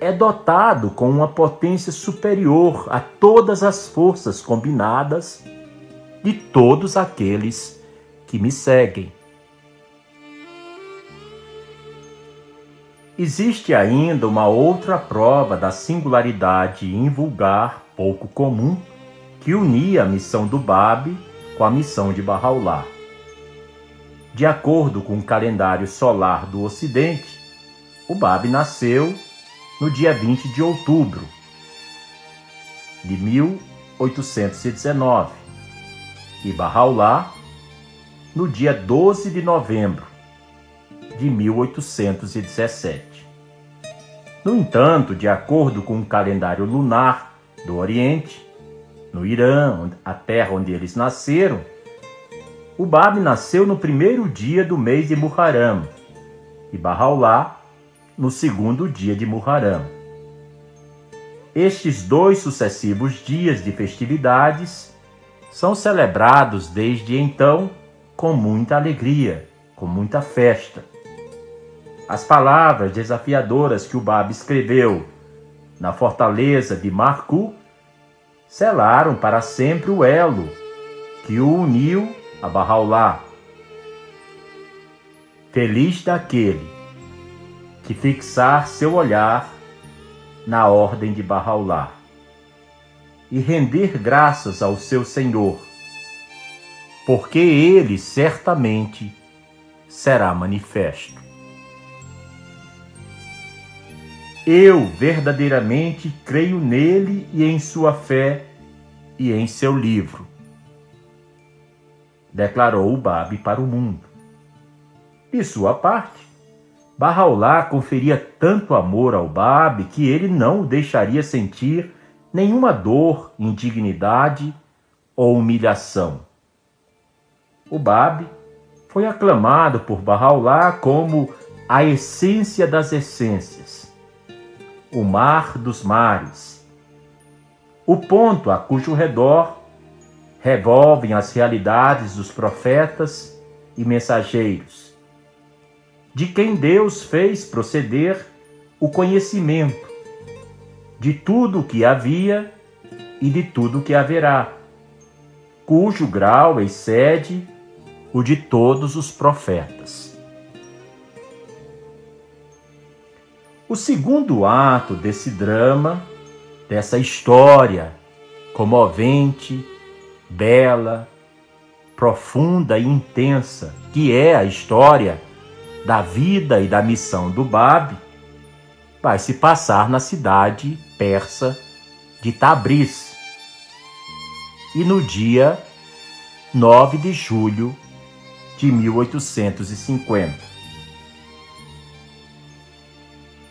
é dotado com uma potência superior a todas as forças combinadas de todos aqueles que me seguem. Existe ainda uma outra prova da singularidade invulgar, pouco comum, que unia a missão do Babe com a missão de Bahá'u'lláh. De acordo com o calendário solar do Ocidente, o Babe nasceu no dia 20 de outubro de 1819 e Bahá'u'lláh no dia 12 de novembro de 1817. No entanto, de acordo com o calendário lunar do Oriente, no Irã, a terra onde eles nasceram, o Bab nasceu no primeiro dia do mês de Muharram e Bahá'u'lláh no segundo dia de Muharram. Estes dois sucessivos dias de festividades são celebrados desde então com muita alegria, com muita festa. As palavras desafiadoras que o Bab escreveu na fortaleza de Marcu selaram para sempre o elo que o uniu a Bahá'u'lláh. Feliz daquele que fixar seu olhar na ordem de Bahá'u'lláh e render graças ao seu Senhor, porque ele certamente será manifesto. Eu verdadeiramente creio nele e em sua fé e em seu livro, declarou o Babi para o mundo. De sua parte, Barraulá conferia tanto amor ao Babi que ele não o deixaria sentir nenhuma dor, indignidade ou humilhação. O Babi foi aclamado por Barraulá como a essência das essências, o mar dos mares, o ponto a cujo redor revolvem as realidades dos profetas e mensageiros, de quem Deus fez proceder o conhecimento de tudo o que havia e de tudo o que haverá, cujo grau excede o de todos os profetas. O segundo ato desse drama, dessa história comovente, bela, profunda e intensa, que é a história da vida e da missão do Bab, vai se passar na cidade persa de Tabriz. E no dia 9 de julho de 1850.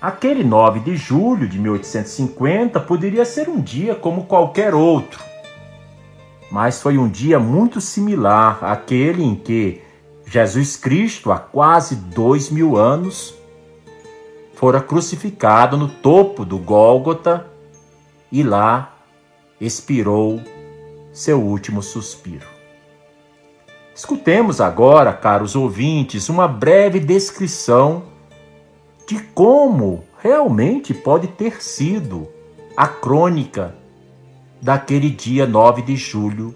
Aquele 9 de julho de 1850 poderia ser um dia como qualquer outro, mas foi um dia muito similar àquele em que Jesus Cristo, há quase dois mil anos, fora crucificado no topo do Gólgota e lá expirou seu último suspiro. Escutemos agora, caros ouvintes, uma breve descrição de como realmente pode ter sido a crônica daquele dia 9 de julho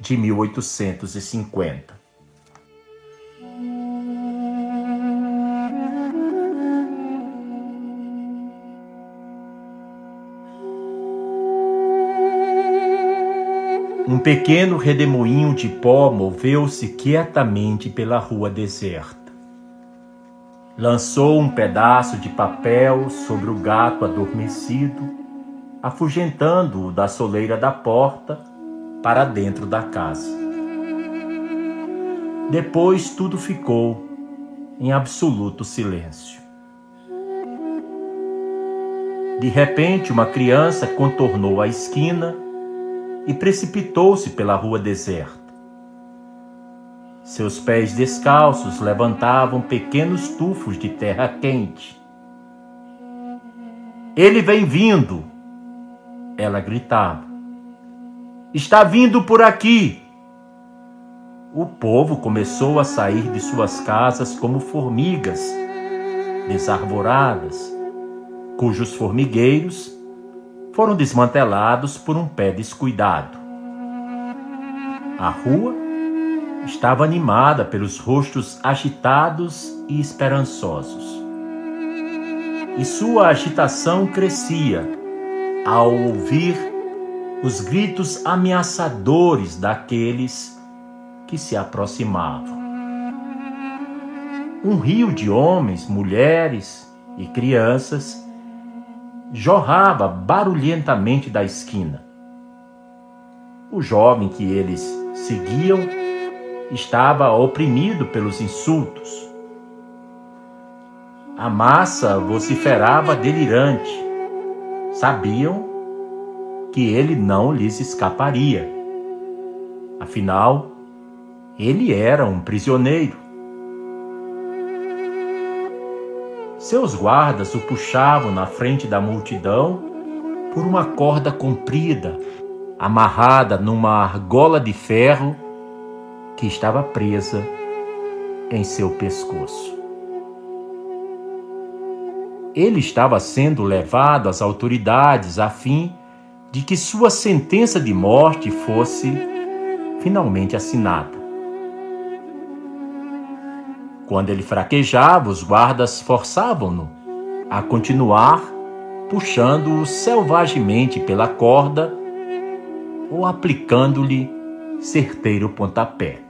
de 1850. Um pequeno redemoinho de pó moveu-se quietamente pela rua deserta. Lançou um pedaço de papel sobre o gato adormecido, afugentando-o da soleira da porta para dentro da casa. Depois tudo ficou em absoluto silêncio. De repente, uma criança contornou a esquina e precipitou-se pela rua deserta. Seus pés descalços levantavam pequenos tufos de terra quente. Ele vem vindo! Ela gritava. Está vindo por aqui! O povo começou a sair de suas casas como formigas desarvoradas, cujos formigueiros foram desmantelados por um pé descuidado. A rua estava animada pelos rostos agitados e esperançosos. E sua agitação crescia ao ouvir os gritos ameaçadores daqueles que se aproximavam. Um rio de homens, mulheres e crianças jorrava barulhentamente da esquina. O jovem que eles seguiam estava oprimido pelos insultos. A massa vociferava delirante. Sabiam que ele não lhes escaparia. Afinal, ele era um prisioneiro. Seus guardas o puxavam na frente da multidão por uma corda comprida, amarrada numa argola de ferro que estava presa em seu pescoço. Ele estava sendo levado às autoridades a fim de que sua sentença de morte fosse finalmente assinada. Quando ele fraquejava, os guardas forçavam-no a continuar puxando-o selvagemente pela corda ou aplicando-lhe certeiro pontapé.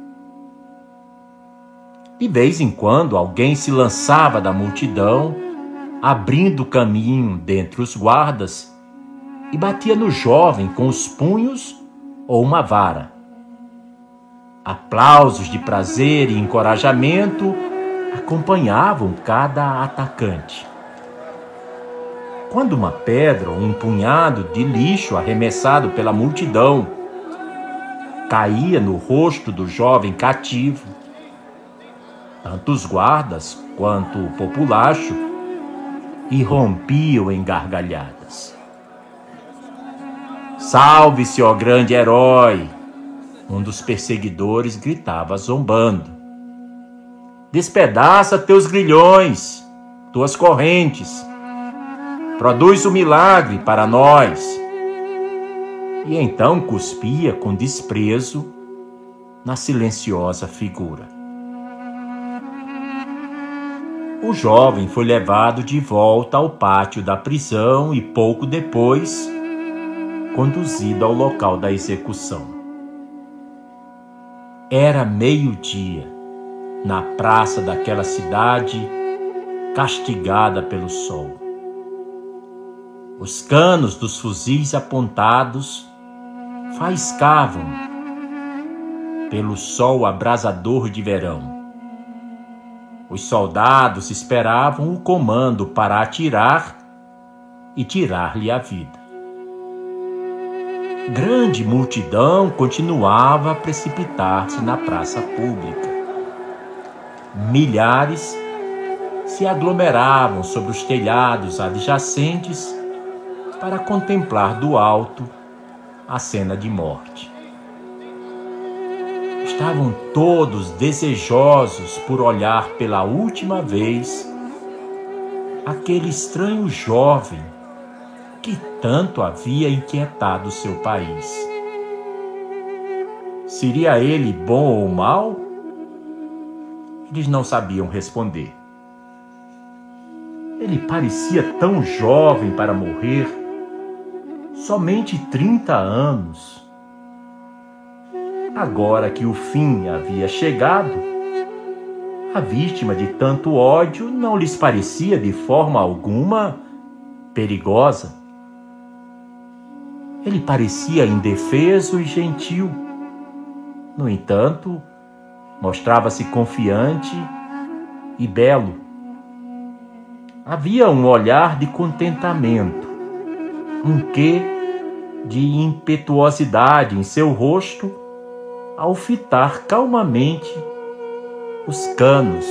De vez em quando alguém se lançava da multidão, abrindo caminho dentre os guardas, e batia no jovem com os punhos ou uma vara. Aplausos de prazer e encorajamento acompanhavam cada atacante. Quando uma pedra ou um punhado de lixo arremessado pela multidão caía no rosto do jovem cativo, tanto os guardas quanto o populacho irrompiam em gargalhadas. Salve-se, ó grande herói! Um dos perseguidores gritava zombando. Despedaça teus grilhões, tuas correntes. Produz o um milagre para nós. E então cuspia com desprezo na silenciosa figura. O jovem foi levado de volta ao pátio da prisão e pouco depois conduzido ao local da execução. Era meio-dia, na praça daquela cidade, castigada pelo sol. Os canos dos fuzis apontados faiscavam pelo sol abrasador de verão. Os soldados esperavam o comando para atirar e tirar-lhe a vida grande multidão continuava a precipitar-se na praça pública. Milhares se aglomeravam sobre os telhados adjacentes para contemplar do alto a cena de morte. Estavam todos desejosos por olhar pela última vez aquele estranho jovem que tanto havia inquietado seu país. Seria ele bom ou mau? Eles não sabiam responder. Ele parecia tão jovem para morrer, somente 30 anos. Agora que o fim havia chegado, a vítima de tanto ódio não lhes parecia de forma alguma perigosa. Ele parecia indefeso e gentil. No entanto, mostrava-se confiante e belo. Havia um olhar de contentamento, um quê de impetuosidade em seu rosto ao fitar calmamente os canos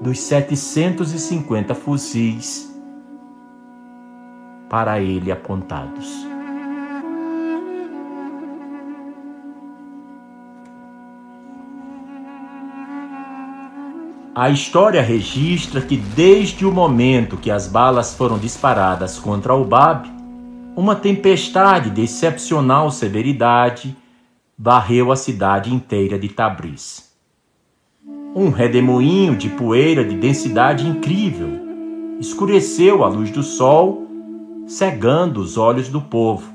dos 750 fuzis para ele apontados. A história registra que desde o momento que as balas foram disparadas contra o Bab, uma tempestade de excepcional severidade varreu a cidade inteira de Tabriz. Um redemoinho de poeira de densidade incrível escureceu a luz do sol cegando os olhos do povo.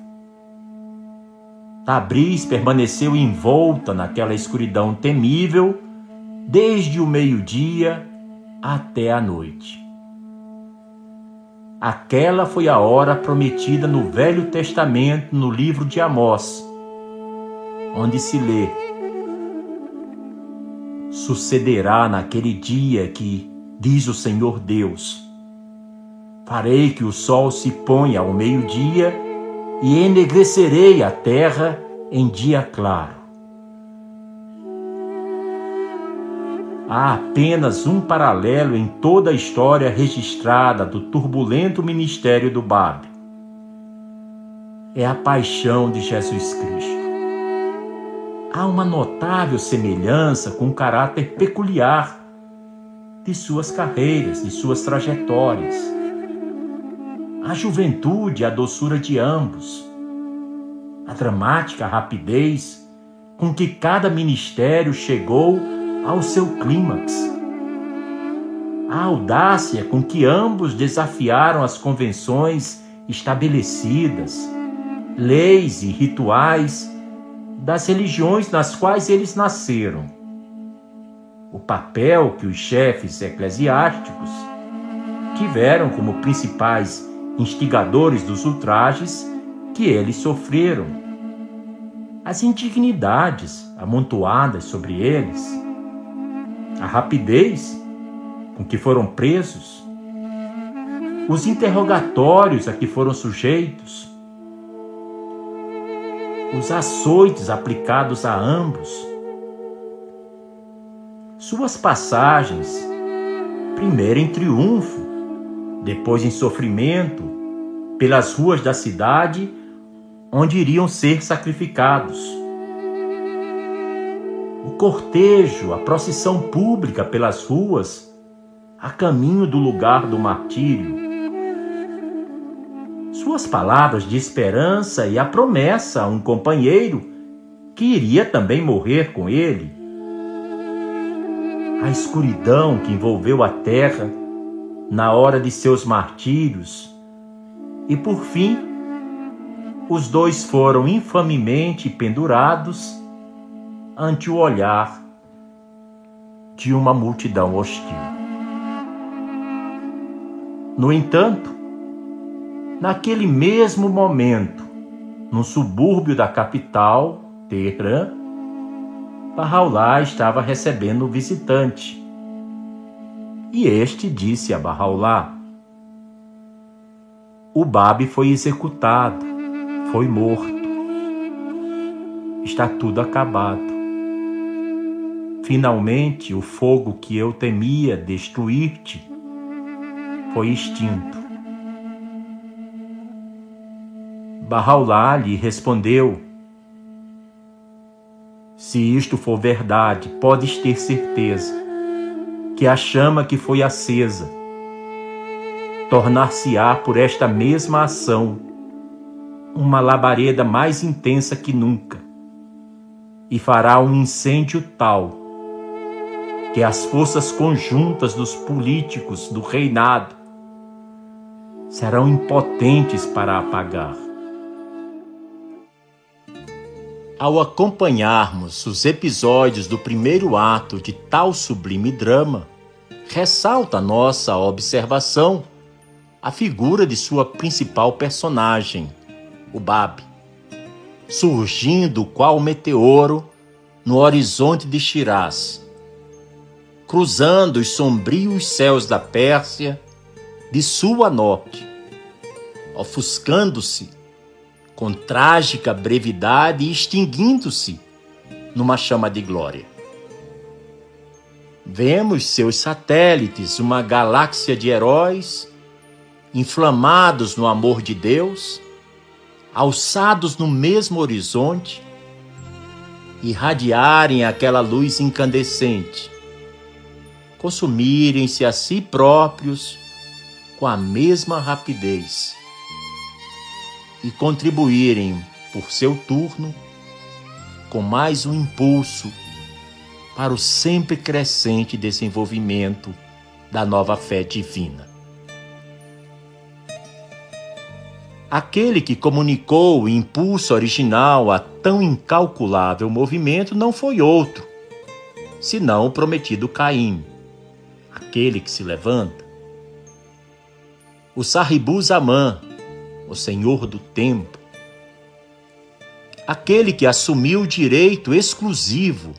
Tabriz permaneceu envolta naquela escuridão temível desde o meio-dia até a noite. Aquela foi a hora prometida no Velho Testamento, no livro de Amós, onde se lê: Sucederá naquele dia que, diz o Senhor Deus, Farei que o sol se ponha ao meio-dia e enegrecerei a terra em dia claro. Há apenas um paralelo em toda a história registrada do turbulento ministério do Bab. É a paixão de Jesus Cristo. Há uma notável semelhança com o caráter peculiar de suas carreiras, de suas trajetórias. A juventude, a doçura de ambos, a dramática rapidez com que cada ministério chegou ao seu clímax, a audácia com que ambos desafiaram as convenções estabelecidas, leis e rituais das religiões nas quais eles nasceram. o papel que os chefes eclesiásticos tiveram como principais instigadores dos ultrajes que eles sofreram, as indignidades amontoadas sobre eles, a rapidez com que foram presos, os interrogatórios a que foram sujeitos, os açoites aplicados a ambos, suas passagens, primeiro em triunfo, depois em sofrimento, pelas ruas da cidade onde iriam ser sacrificados. O cortejo, a procissão pública pelas ruas, a caminho do lugar do martírio. Suas palavras de esperança e a promessa a um companheiro que iria também morrer com ele. A escuridão que envolveu a terra na hora de seus martírios. E por fim, os dois foram infamemente pendurados ante o olhar de uma multidão hostil. No entanto, naquele mesmo momento, no subúrbio da capital, Teherã, Bahá'u'lláh estava recebendo um visitante. E este disse a Bahá'u'lláh: O Babi foi executado foi morto. Está tudo acabado. Finalmente, o fogo que eu temia destruir-te foi extinto. Bahá'u'lláh lhe respondeu: Se isto for verdade, podes ter certeza que a chama que foi acesa tornar-se-á por esta mesma ação uma labareda mais intensa que nunca, e fará um incêndio tal que as forças conjuntas dos políticos do reinado serão impotentes para apagar. Ao acompanharmos os episódios do primeiro ato de tal sublime drama, ressalta nossa observação a figura de sua principal personagem, o Bab, surgindo qual meteoro no horizonte de Shiraz, cruzando os sombrios céus da Pérsia de sul a norte, ofuscando-se com trágica brevidade extinguindo-se numa chama de glória. Vemos seus satélites, uma galáxia de heróis inflamados no amor de Deus alçados no mesmo horizonte, irradiarem aquela luz incandescente, consumirem-se a si próprios com a mesma rapidez e contribuírem, por seu turno, com mais um impulso para o sempre crescente desenvolvimento da nova fé divina. Aquele que comunicou o impulso original a tão incalculável movimento não foi outro, senão o prometido Caim, aquele que se levanta. O Sahibu Zaman, o senhor do tempo, aquele que assumiu o direito exclusivo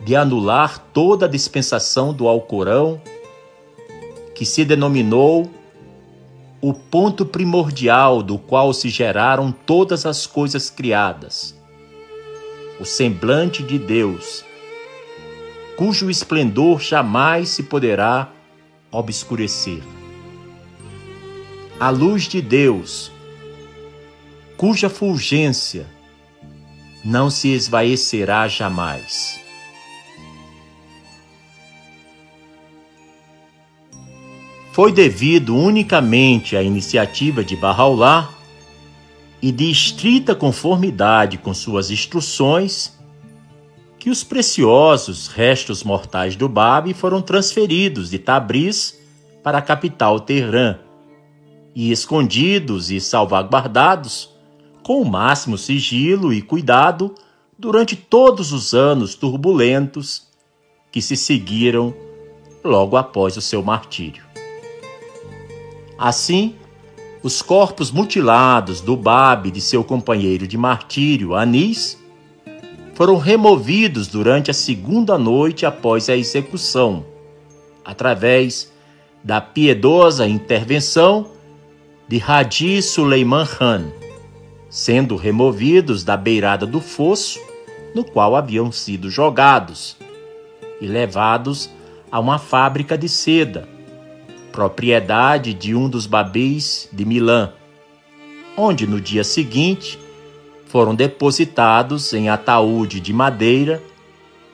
de anular toda a dispensação do Alcorão, que se denominou o ponto primordial do qual se geraram todas as coisas criadas, o semblante de Deus, cujo esplendor jamais se poderá obscurecer. A luz de Deus, cuja fulgência não se esvaecerá jamais. foi devido unicamente à iniciativa de Barraulá e de estrita conformidade com suas instruções que os preciosos restos mortais do Babi foram transferidos de Tabriz para a capital Teherã e escondidos e salvaguardados com o máximo sigilo e cuidado durante todos os anos turbulentos que se seguiram logo após o seu martírio. Assim, os corpos mutilados do Bab e de seu companheiro de martírio, Anis, foram removidos durante a segunda noite após a execução, através da piedosa intervenção de Hadi Suleiman Khan, sendo removidos da beirada do fosso no qual haviam sido jogados e levados a uma fábrica de seda, propriedade de um dos babis de Milã, onde no dia seguinte foram depositados em ataúde de madeira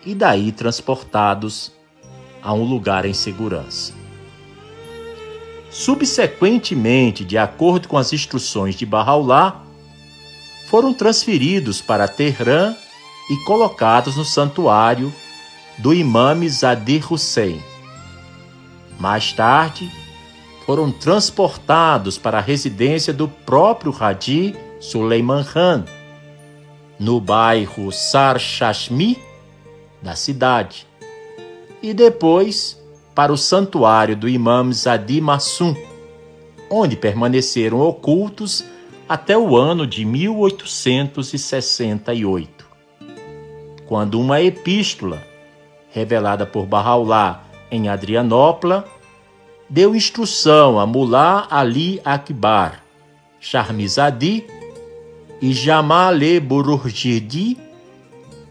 e daí transportados a um lugar em segurança. Subsequentemente, de acordo com as instruções de Bahá'u'lláh, foram transferidos para Teherã e colocados no santuário do imame Zadir Hussein. Mais tarde, foram transportados para a residência do próprio Hadi Suleiman Khan, no bairro Sar Shashmi da cidade, e depois para o santuário do imam Zadi Massum, onde permaneceram ocultos até o ano de 1868, quando uma epístola revelada por Bahá'u'lláh em Adrianópla, deu instrução a Mullah Ali Akbar, Charmizadi e Jamale Bururjidi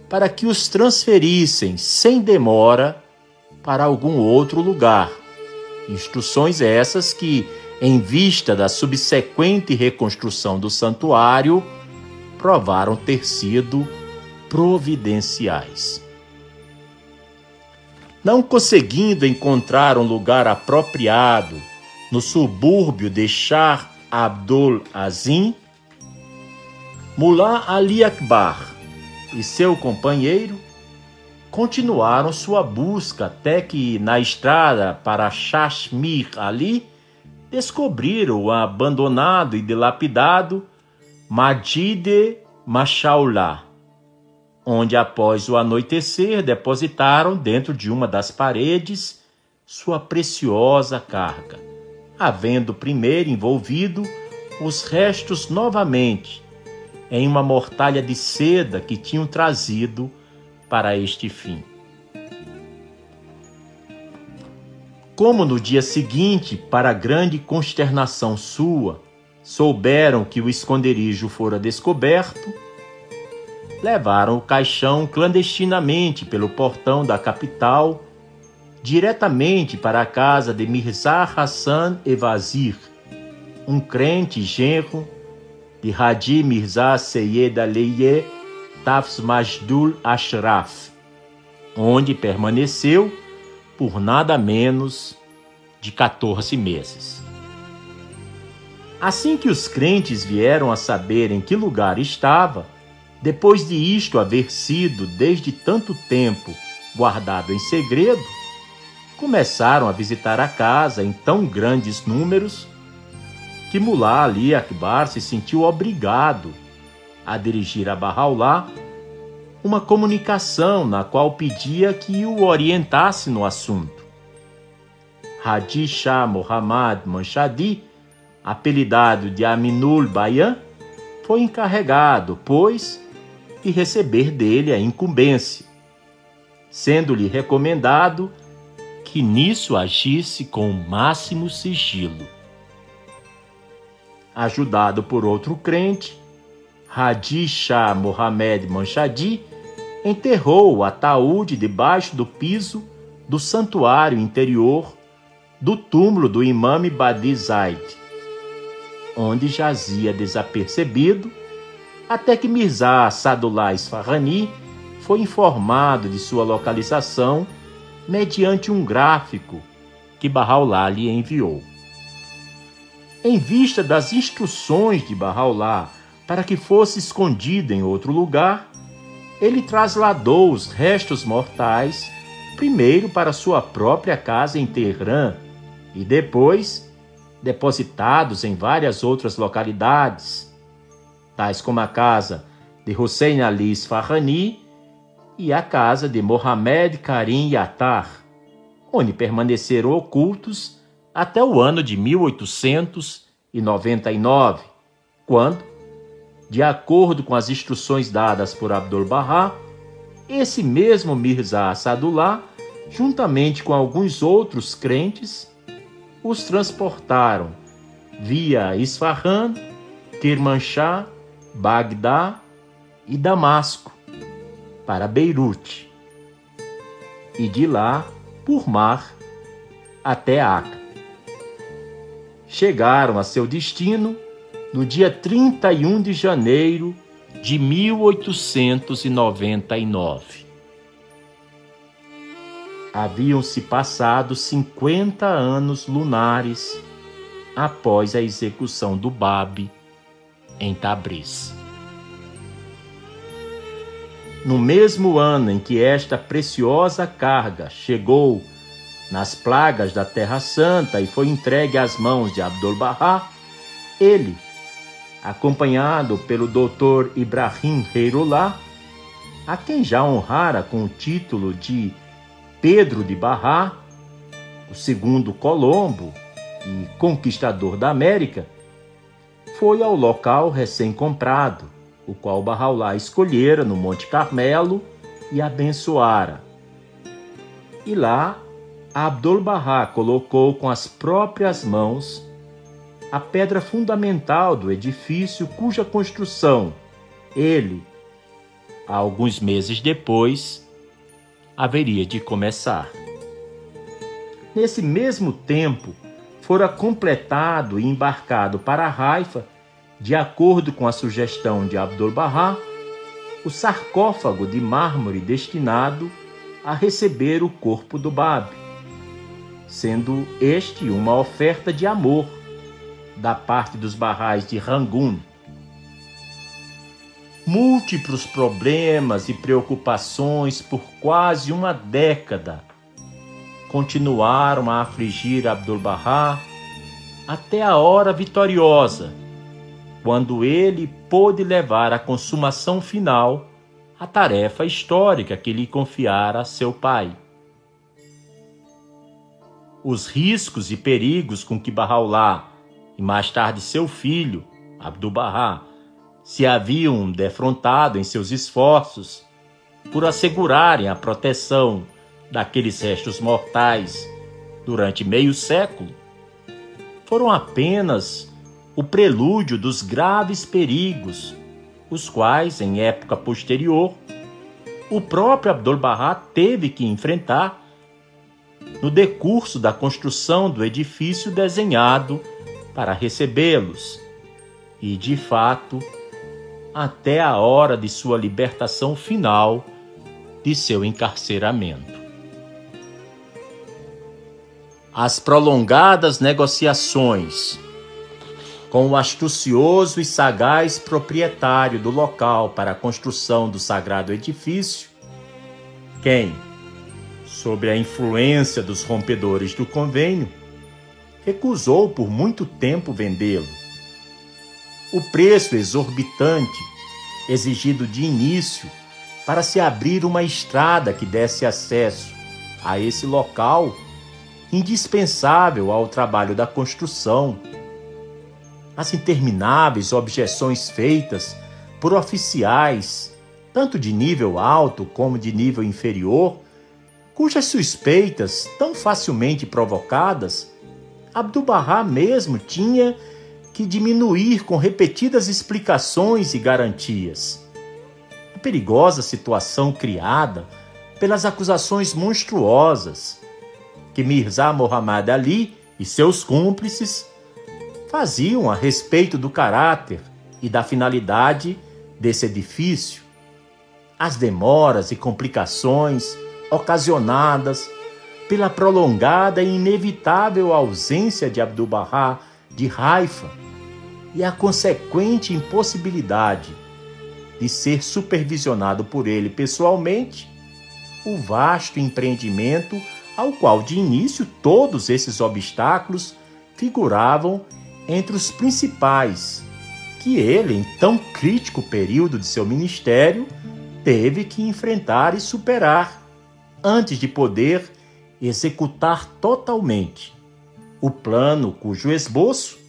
para que os transferissem sem demora para algum outro lugar. Instruções essas que, em vista da subsequente reconstrução do santuário, provaram ter sido providenciais. Não conseguindo encontrar um lugar apropriado no subúrbio de Shah Abdul Azim, Mullah Ali Akbar e seu companheiro continuaram sua busca até que, na estrada para Shashmir Ali, descobriram o abandonado e dilapidado Majid Mashaullah onde, após o anoitecer, depositaram dentro de uma das paredes sua preciosa carga, havendo primeiro envolvido os restos novamente em uma mortalha de seda que tinham trazido para este fim. Como no dia seguinte, para grande consternação sua, souberam que o esconderijo fora descoberto, levaram o caixão clandestinamente pelo portão da capital diretamente para a casa de Mirza Hassan Evazir, um crente genro de Hadi Mirza Seyed Aliye Tafs Majdul Ashraf, onde permaneceu por nada menos de 14 meses. Assim que os crentes vieram a saber em que lugar estava, depois de isto haver sido desde tanto tempo guardado em segredo, começaram a visitar a casa em tão grandes números que Mullah Ali Akbar se sentiu obrigado a dirigir a Bahá'u'lláh uma comunicação na qual pedia que o orientasse no assunto. Hadi Shah Muhammad Manshadi, apelidado de Aminul Bayan, foi encarregado, pois, e receber dele a incumbência, sendo-lhe recomendado que nisso agisse com o máximo sigilo. Ajudado por outro crente, Hadi Shah Mohamed Manshadi enterrou o ataúde debaixo do piso do santuário interior do túmulo do imame Badi Zaid, onde jazia desapercebido até que Mirza Sadullah Isfahani foi informado de sua localização mediante um gráfico que Bahá'u'lláh lhe enviou. Em vista das instruções de Bahá'u'lláh para que fosse escondido em outro lugar, ele trasladou os restos mortais primeiro para sua própria casa em Teherã e depois depositados em várias outras localidades, tais como a casa de Hussein Ali Sfahani e a casa de Mohamed Karim Yatar, onde permaneceram ocultos até o ano de 1899, quando, de acordo com as instruções dadas por Abdul-Bahá, esse mesmo Mirza Assadullah, juntamente com alguns outros crentes, os transportaram via Isfahan, Kermanshah, Bagdá e Damasco para Beirute e de lá por mar até Acre. Chegaram a seu destino no dia 31 de janeiro de 1899. Haviam-se passado 50 anos lunares após a execução do Bab em Tabriz. No mesmo ano em que esta preciosa carga chegou nas plagas da Terra Santa e foi entregue às mãos de Abdul-Bahá, ele, acompanhado pelo doutor Ibrahim Heirullah, a quem já honrara com o título de Pedro de Bahá, o segundo Colombo e conquistador da América, foi ao local recém-comprado, o qual Bahá'u'lláh escolhera no Monte Carmelo e abençoara. E lá Abdul-Bahá colocou com as próprias mãos a pedra fundamental do edifício cuja construção ele, alguns meses depois, haveria de começar. Nesse mesmo tempo, fora completado e embarcado para Haifa, de acordo com a sugestão de Abdul-Bahá, o sarcófago de mármore destinado a receber o corpo do Bab, sendo este uma oferta de amor da parte dos barrais de Rangoon. Múltiplos problemas e preocupações por quase uma década continuaram a afligir Abdul-Bahá até a hora vitoriosa, quando ele pôde levar à consumação final a tarefa histórica que lhe confiara seu pai. Os riscos e perigos com que Bahá'u'lláh e mais tarde seu filho, Abdu'l-Bahá, se haviam defrontado em seus esforços por assegurarem a proteção daqueles restos mortais durante meio século foram apenas o prelúdio dos graves perigos, os quais, em época posterior, o próprio Abdul-Bahá teve que enfrentar no decurso da construção do edifício desenhado para recebê-los, e, de fato, até a hora de sua libertação final de seu encarceramento. as prolongadas negociações com o astucioso e sagaz proprietário do local para a construção do sagrado edifício, quem, sob a influência dos rompedores do convênio, recusou por muito tempo vendê-lo. O preço exorbitante exigido de início para se abrir uma estrada que desse acesso a esse local indispensável ao trabalho da construção. As intermináveis objeções feitas por oficiais, tanto de nível alto como de nível inferior, cujas suspeitas, tão facilmente provocadas, Abdu'l-Bahá mesmo tinha que diminuir com repetidas explicações e garantias. A perigosa situação criada pelas acusações monstruosas, que Mirza Muhammad Ali e seus cúmplices faziam a respeito do caráter e da finalidade desse edifício, as demoras e complicações ocasionadas pela prolongada e inevitável ausência de Abdu'l-Bahá de Haifa e a consequente impossibilidade de ser supervisionado por ele pessoalmente, o vasto empreendimento ao qual de início todos esses obstáculos figuravam entre os principais que ele, em tão crítico período de seu ministério, teve que enfrentar e superar antes de poder executar totalmente o plano cujo esboço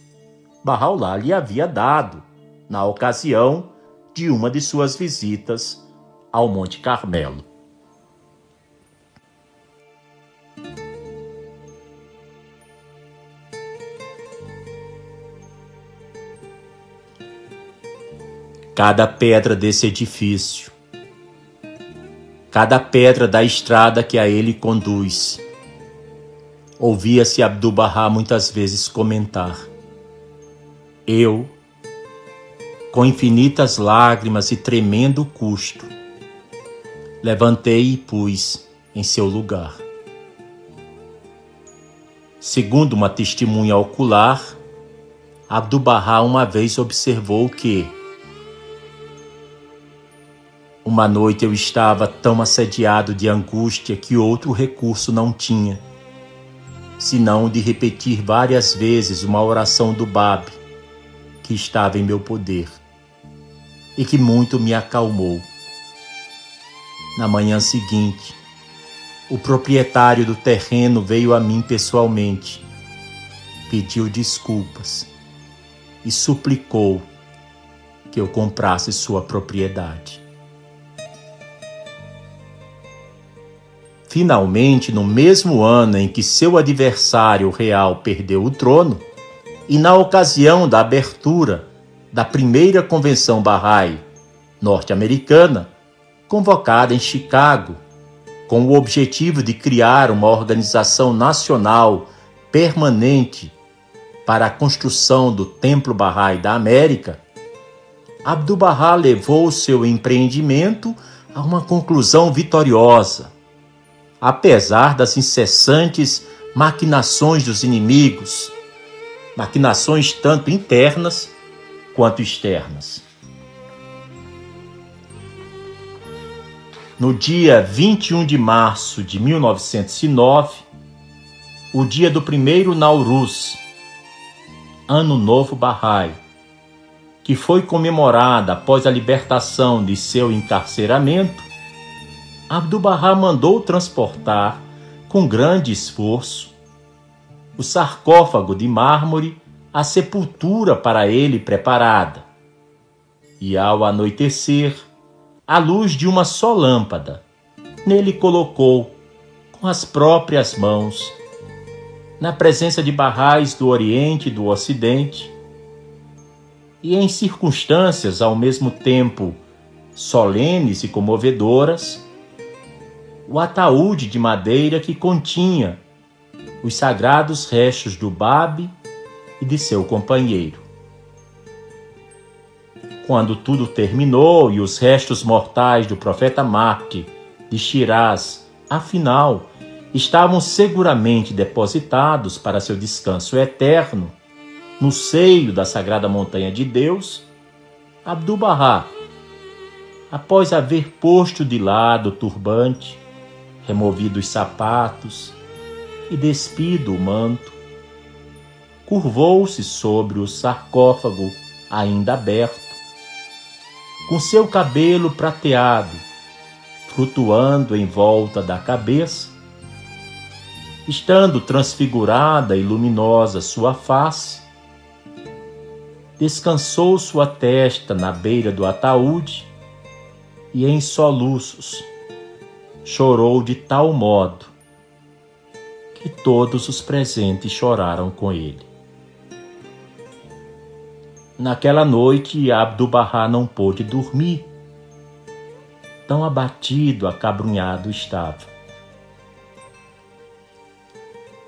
Bahá'u'lláh lhe havia dado na ocasião de uma de suas visitas ao Monte Carmelo. Cada pedra desse edifício, cada pedra da estrada que a ele conduz, ouvia-se Abdu'l-Bahá muitas vezes comentar: Eu, com infinitas lágrimas e tremendo custo, levantei e pus em seu lugar. Segundo uma testemunha ocular, Abdu'l-Bahá uma vez observou que uma noite eu estava tão assediado de angústia que outro recurso não tinha, senão de repetir várias vezes uma oração do Bab que estava em meu poder e que muito me acalmou. Na manhã seguinte, o proprietário do terreno veio a mim pessoalmente, pediu desculpas e suplicou que eu comprasse sua propriedade. Finalmente, no mesmo ano em que seu adversário real perdeu o trono, e na ocasião da abertura da primeira convenção Bahá'í norte-americana, convocada em Chicago, com o objetivo de criar uma organização nacional permanente para a construção do Templo Bahá'í da América, Abdu'l-Bahá levou seu empreendimento a uma conclusão vitoriosa. Apesar das incessantes maquinações dos inimigos, maquinações tanto internas quanto externas. No dia 21 de março de 1909, o dia do primeiro Nauruz, Ano Novo Bahá'í, que foi comemorada após a libertação de seu encarceramento, Abdu'l-Bahá mandou transportar, com grande esforço, o sarcófago de mármore à sepultura para ele preparada. E ao anoitecer, à luz de uma só lâmpada. Nele colocou, com as próprias mãos, na presença de barrais do Oriente e do Ocidente, e em circunstâncias ao mesmo tempo solenes e comovedoras, o ataúde de madeira que continha os sagrados restos do Babe e de seu companheiro. Quando tudo terminou e os restos mortais do profeta Marte de Shiraz, afinal, estavam seguramente depositados para seu descanso eterno no seio da sagrada montanha de Deus, Abdu'l-Bahá, após haver posto de lado o turbante, removido os sapatos e despido o manto, curvou-se sobre o sarcófago ainda aberto com seu cabelo prateado, flutuando em volta da cabeça, estando transfigurada e luminosa sua face, descansou sua testa na beira do ataúde e em soluços chorou de tal modo que todos os presentes choraram com ele. Naquela noite, Abdu'l-Bahá não pôde dormir. Tão abatido, acabrunhado estava.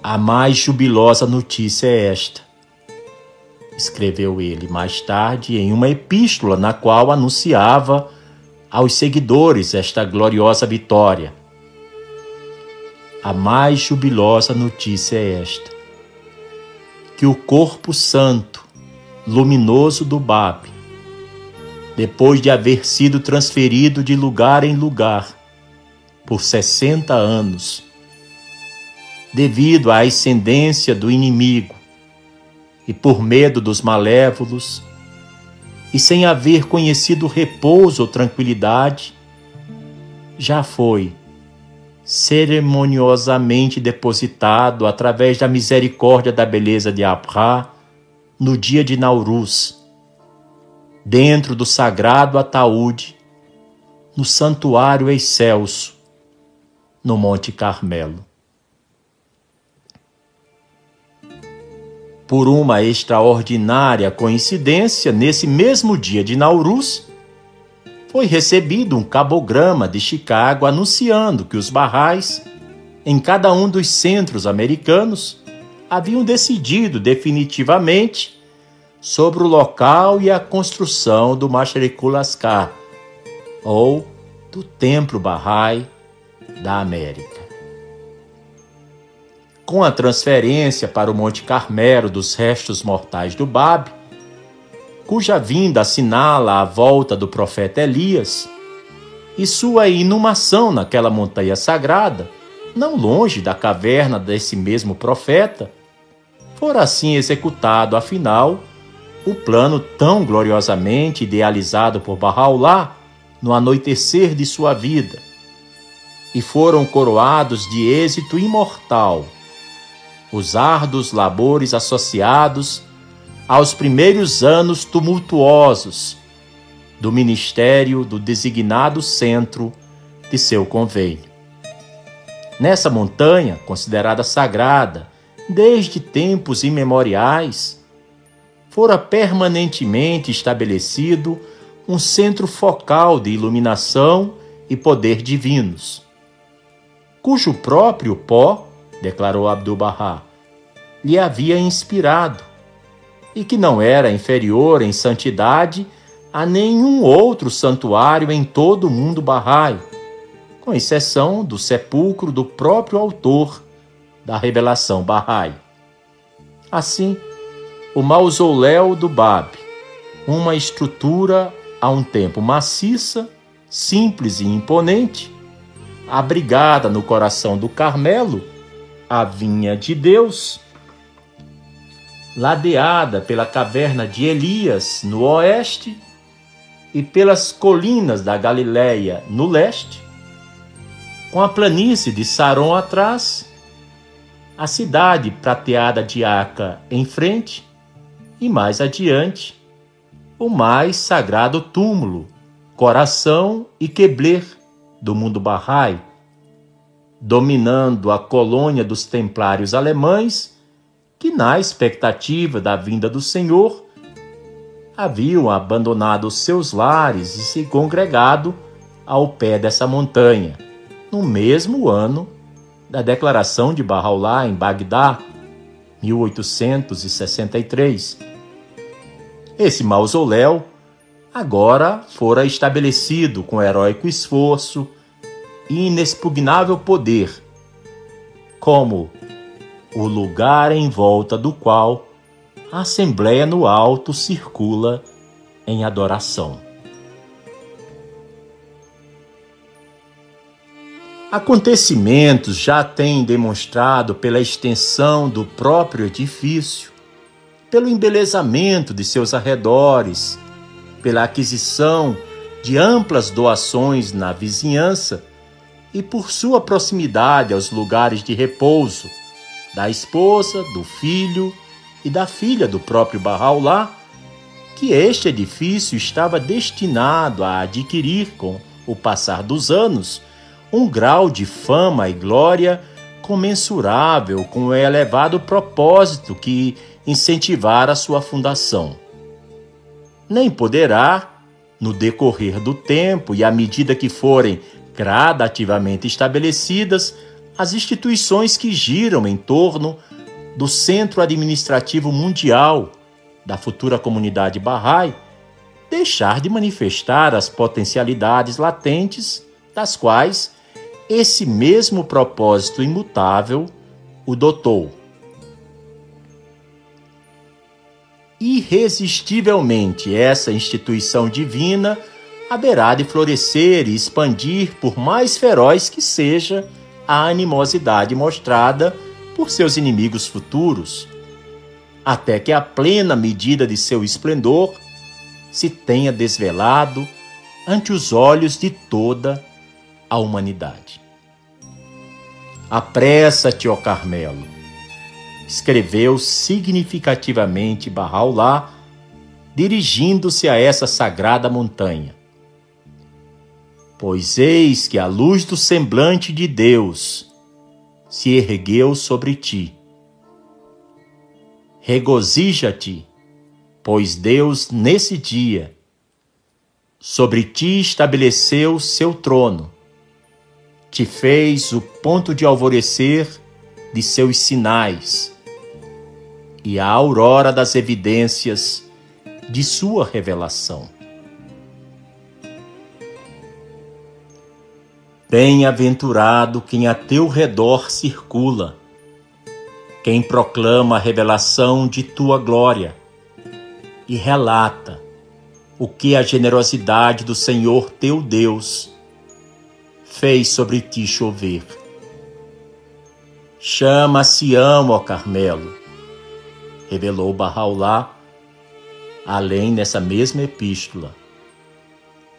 A mais jubilosa notícia é esta, escreveu ele mais tarde em uma epístola na qual anunciava aos seguidores esta gloriosa vitória. A mais jubilosa notícia é esta: que o corpo santo luminoso do Bab, depois de haver sido transferido de lugar em lugar por 60 anos, devido à ascendência do inimigo e por medo dos malévolos, e sem haver conhecido repouso ou tranquilidade, já foi cerimoniosamente depositado através da misericórdia da beleza de Abra no dia de Nauruz, dentro do sagrado ataúde, no santuário excelso, no Monte Carmelo. Por uma extraordinária coincidência, nesse mesmo dia de Nauruz, foi recebido um cabograma de Chicago anunciando que os barrais, em cada um dos centros americanos, haviam decidido definitivamente sobre o local e a construção do Masharikulaskar, ou do Templo Bahá'í da América. Com a transferência para o Monte Carmelo dos restos mortais do Bab, cuja vinda assinala a volta do profeta Elias, e sua inumação naquela montanha sagrada, não longe da caverna desse mesmo profeta, fora assim executado, afinal, o plano tão gloriosamente idealizado por Bahá'u'lláh no anoitecer de sua vida, e foram coroados de êxito imortal os árduos labores associados aos primeiros anos tumultuosos do ministério do designado centro de seu convênio. Nessa montanha, considerada sagrada desde tempos imemoriais, fora permanentemente estabelecido um centro focal de iluminação e poder divinos, cujo próprio pó, declarou Abdu'l-Bahá, lhe havia inspirado e que não era inferior em santidade a nenhum outro santuário em todo o mundo Bahá'í, com exceção do sepulcro do próprio autor da revelação Bahá'í. Assim, o mausoléu do Bab, uma estrutura a um tempo maciça, simples e imponente, abrigada no coração do Carmelo, a vinha de Deus, ladeada pela caverna de Elias no oeste e pelas colinas da Galileia no leste, com a planície de Saron atrás, a cidade prateada de Aca em frente e mais adiante, o mais sagrado túmulo, coração e quebler do mundo Bahá'í, dominando a colônia dos templários alemães que, na expectativa da vinda do Senhor, haviam abandonado seus lares e se congregado ao pé dessa montanha, no mesmo ano da declaração de Bahá'u'lláh em Bagdá, 1863. Esse mausoléu agora fora estabelecido com heróico esforço e inexpugnável poder, como o lugar em volta do qual a Assembleia no Alto circula em adoração. Acontecimentos já têm demonstrado pela extensão do próprio edifício, pelo embelezamento de seus arredores, pela aquisição de amplas doações na vizinhança e por sua proximidade aos lugares de repouso da esposa, do filho e da filha do próprio Bahá'u'lláh, que este edifício estava destinado a adquirir com o passar dos anos um grau de fama e glória comensurável com o elevado propósito que incentivara sua fundação. Nem poderá, no decorrer do tempo e à medida que forem gradativamente estabelecidas, as instituições que giram em torno do centro administrativo mundial da futura comunidade Bahá'í deixar de manifestar as potencialidades latentes das quais esse mesmo propósito imutável o dotou. Irresistivelmente, essa instituição divina haverá de florescer e expandir, por mais feroz que seja a animosidade mostrada por seus inimigos futuros, até que a plena medida de seu esplendor se tenha desvelado ante os olhos de toda à humanidade. Apressa-te, ó Carmelo, escreveu significativamente Barraulá, dirigindo-se a essa sagrada montanha. Pois eis que a luz do semblante de Deus se ergueu sobre ti. Regozija-te, pois Deus, nesse dia, sobre ti estabeleceu seu trono, te fez o ponto de alvorecer de seus sinais e a aurora das evidências de sua revelação. Bem-aventurado quem a teu redor circula, quem proclama a revelação de tua glória e relata o que a generosidade do Senhor teu Deus fez sobre ti chover. Chama Sião, ó Carmelo, revelou Barraulá, além nessa mesma epístola,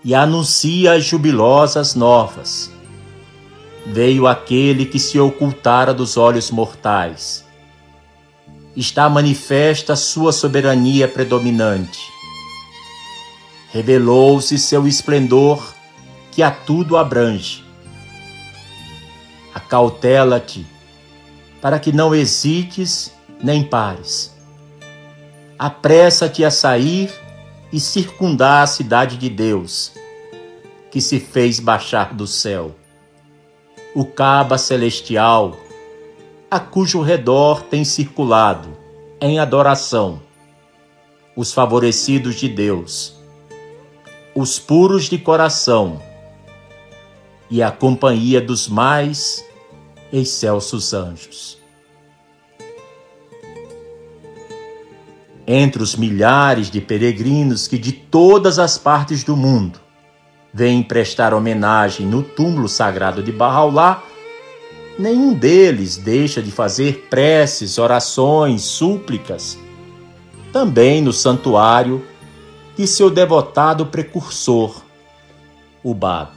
e anuncia as jubilosas novas veio aquele que se ocultara dos olhos mortais. Está manifesta sua soberania predominante. Revelou-se seu esplendor que a tudo abrange. Acautela-te, para que não hesites nem pares. Apressa-te a sair e circundar a cidade de Deus, que se fez baixar do céu o Caba Celestial, a cujo redor tem circulado, em adoração, os favorecidos de Deus, os puros de coração e a companhia dos mais excelsos anjos. Entre os milhares de peregrinos que de todas as partes do mundo vêm prestar homenagem no túmulo sagrado de Bahá'u'lláh, nenhum deles deixa de fazer preces, orações, súplicas, também no santuário de seu devotado precursor, o Bab.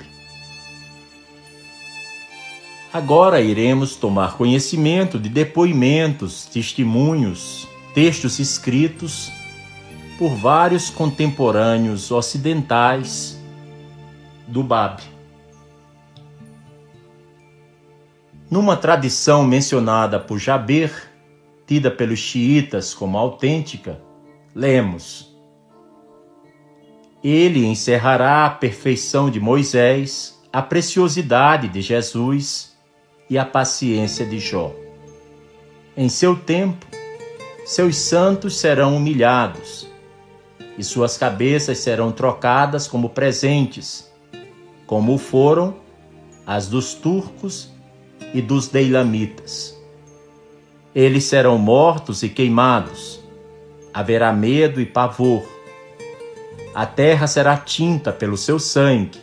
Agora iremos tomar conhecimento de depoimentos, testemunhos, textos escritos por vários contemporâneos ocidentais do Bab. Numa tradição mencionada por Jaber, tida pelos xiitas como autêntica, lemos: Ele encerrará a perfeição de Moisés, a preciosidade de Jesus e a paciência de Jó. Em seu tempo, seus santos serão humilhados e suas cabeças serão trocadas como presentes como foram as dos turcos e dos deilamitas. Eles serão mortos e queimados, haverá medo e pavor. A terra será tinta pelo seu sangue,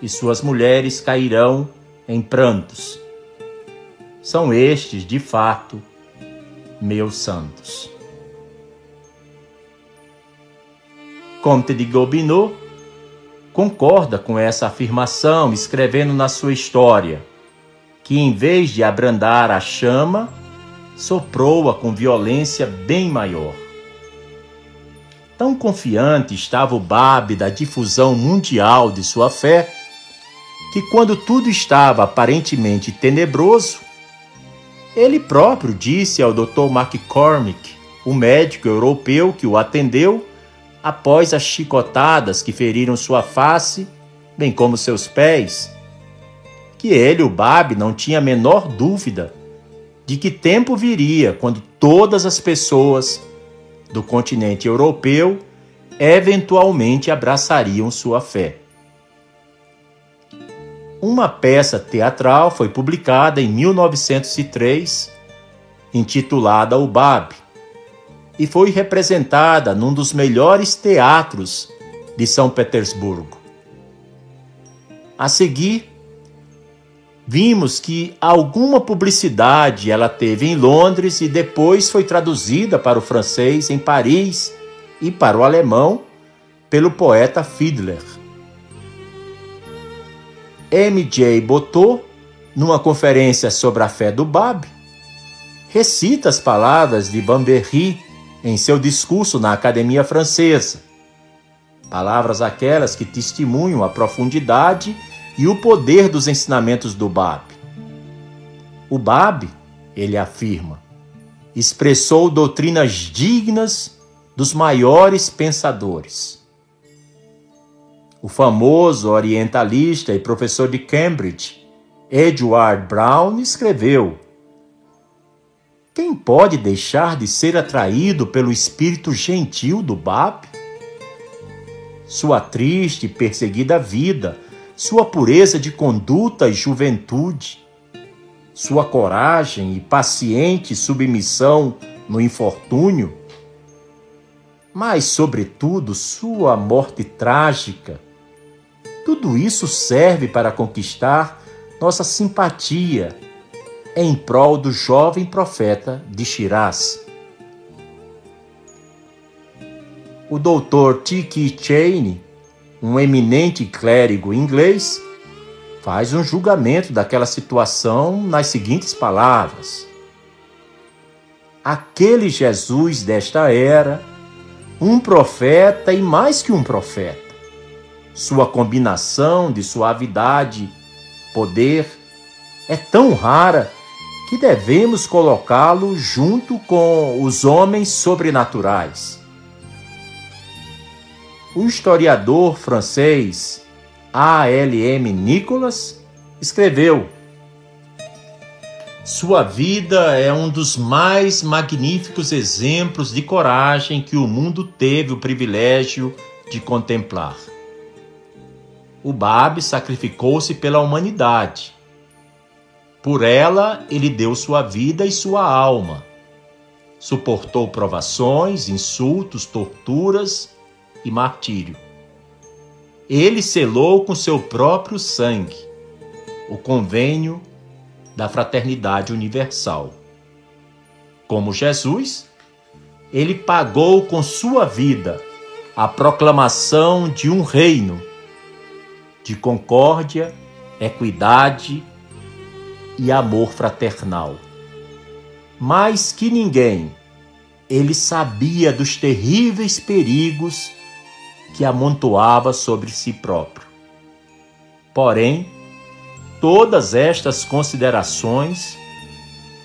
e suas mulheres cairão em prantos. São estes, de fato, meus santos. Comte de Gobineau concorda com essa afirmação, escrevendo na sua história que, em vez de abrandar a chama, soprou-a com violência bem maior. Tão confiante estava o Bab da difusão mundial de sua fé, que quando tudo estava aparentemente tenebroso, ele próprio disse ao Dr. McCormick, o médico europeu que o atendeu, após as chicotadas que feriram sua face, bem como seus pés, que ele, o Babe, não tinha a menor dúvida de que tempo viria quando todas as pessoas do continente europeu eventualmente abraçariam sua fé. Uma peça teatral foi publicada em 1903, intitulada O Babe, e foi representada num dos melhores teatros de São Petersburgo. A seguir, vimos que alguma publicidade ela teve em Londres e depois foi traduzida para o francês em Paris e para o alemão pelo poeta Fiedler. M.J. Botot, numa conferência sobre a fé do Bab, recita as palavras de Van Berry em seu discurso na Academia Francesa. Palavras aquelas que testemunham a profundidade e o poder dos ensinamentos do Bab. O Bab, ele afirma, expressou doutrinas dignas dos maiores pensadores. O famoso orientalista e professor de Cambridge, Edward Brown, escreveu: Quem pode deixar de ser atraído pelo espírito gentil do Bab? Sua triste e perseguida vida, sua pureza de conduta e juventude, sua coragem e paciente submissão no infortúnio, mas, sobretudo, sua morte trágica. Tudo isso serve para conquistar nossa simpatia em prol do jovem profeta de Shiraz. O doutor T.K. Cheney, um eminente clérigo inglês, faz um julgamento daquela situação nas seguintes palavras: Aquele Jesus desta era, um profeta e mais que um profeta. Sua combinação de suavidade, poder, é tão rara que devemos colocá-lo junto com os homens sobrenaturais. O historiador francês a.L.M. Nicholas, escreveu: Sua vida é um dos mais magníficos exemplos de coragem que o mundo teve o privilégio de contemplar. O Bab sacrificou-se pela humanidade. Por ela, ele deu sua vida e sua alma. Suportou provações, insultos, torturas e martírio ele selou com seu próprio sangue o convênio da fraternidade universal. Como Jesus, ele pagou com sua vida a proclamação de um reino de concórdia, equidade e amor fraternal. Mais que ninguém, ele sabia dos terríveis perigos que amontoava sobre si próprio. Porém, todas estas considerações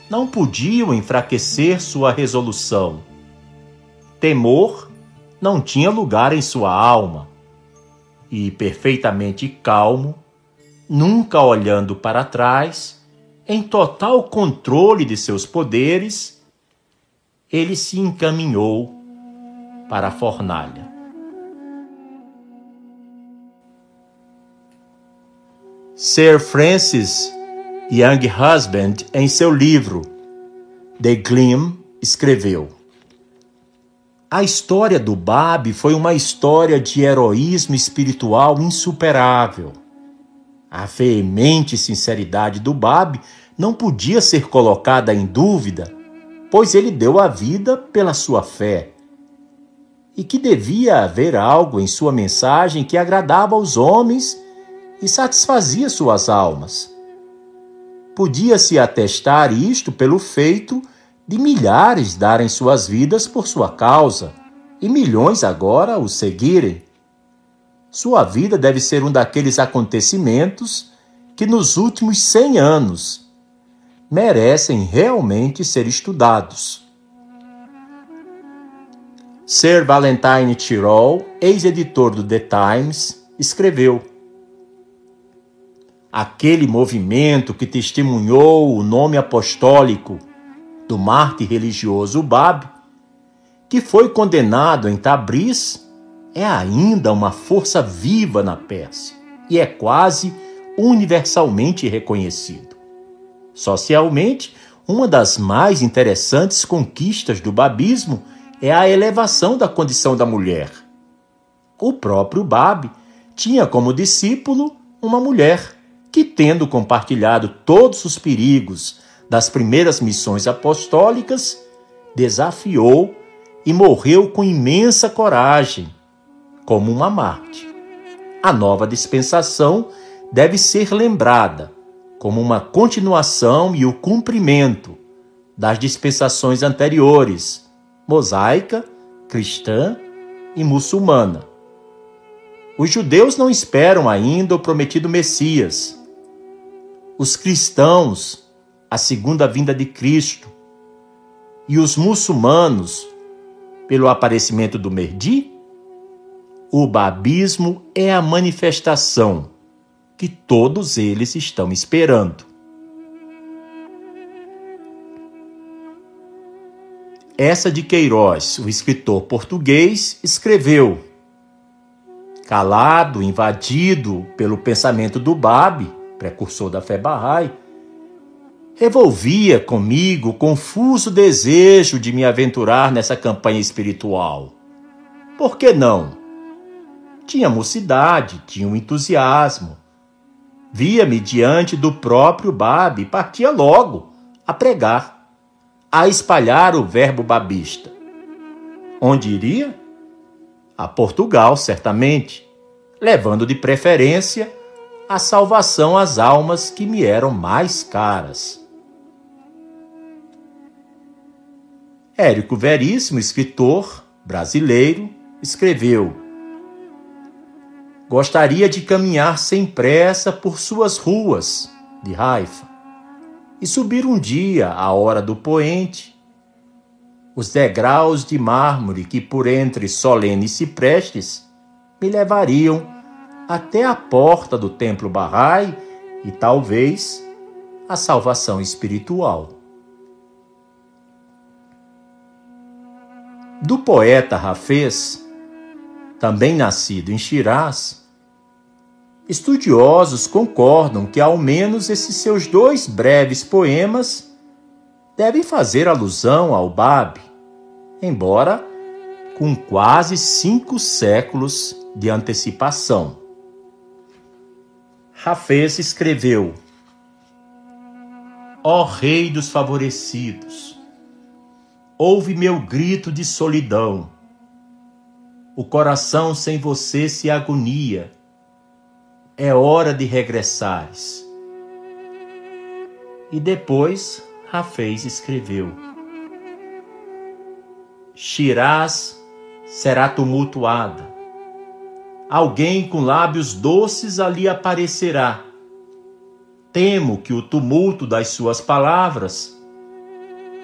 não podiam enfraquecer sua resolução. Temor não tinha lugar em sua alma, e, perfeitamente calmo, nunca olhando para trás, em total controle de seus poderes, ele se encaminhou para a fornalha. Sir Francis Young Husband, em seu livro The Gleam, escreveu: A história do Bab foi uma história de heroísmo espiritual insuperável. A veemente sinceridade do Bab não podia ser colocada em dúvida, pois ele deu a vida pela sua fé. E que devia haver algo em sua mensagem que agradava aos homens e satisfazia suas almas. Podia-se atestar isto pelo feito de milhares darem suas vidas por sua causa e milhões agora o seguirem. Sua vida deve ser um daqueles acontecimentos que nos últimos cem anos merecem realmente ser estudados. Sir Valentine Tirol, ex-editor do The Times, escreveu: aquele movimento que testemunhou o nome apostólico do mártir religioso Bab, que foi condenado em Tabriz, é ainda uma força viva na Pérsia e é quase universalmente reconhecido. Socialmente, uma das mais interessantes conquistas do babismo é a elevação da condição da mulher. O próprio Bab tinha como discípulo uma mulher que, tendo compartilhado todos os perigos das primeiras missões apostólicas, desafiou e morreu com imensa coragem, como uma Marte. A nova dispensação deve ser lembrada como uma continuação e o cumprimento das dispensações anteriores, mosaica, cristã e muçulmana. Os judeus não esperam ainda o prometido Messias. Os cristãos, a segunda vinda de Cristo. E os muçulmanos, pelo aparecimento do Merdi? O babismo é a manifestação que todos eles estão esperando. Essa de Queiroz, o escritor português, escreveu. Calado, invadido pelo pensamento do Babi, precursor da fé Bahá'í, revolvia comigo o confuso desejo de me aventurar nessa campanha espiritual. Por que não? Tinha mocidade, tinha um entusiasmo, Via-me diante do próprio Babi e partia logo a pregar, a espalhar o verbo babista. Onde iria? A Portugal, certamente, levando de preferência a salvação às almas que me eram mais caras. Érico Veríssimo, escritor brasileiro, escreveu Gostaria de caminhar sem pressa por suas ruas de Haifa e subir um dia à hora do poente os degraus de mármore que por entre solenes ciprestes me levariam até a porta do templo Bahá'í e talvez a salvação espiritual. Do poeta Rafez, também nascido em Shiraz, Estudiosos concordam que ao menos esses seus dois breves poemas devem fazer alusão ao Bab, embora com quase cinco séculos de antecipação. Rafez escreveu: Ó Rei dos favorecidos, ouve meu grito de solidão. O coração sem você se agonia é hora de regressares. E depois Rafez escreveu: Shiraz será tumultuada. Alguém com lábios doces ali aparecerá. Temo que o tumulto das suas palavras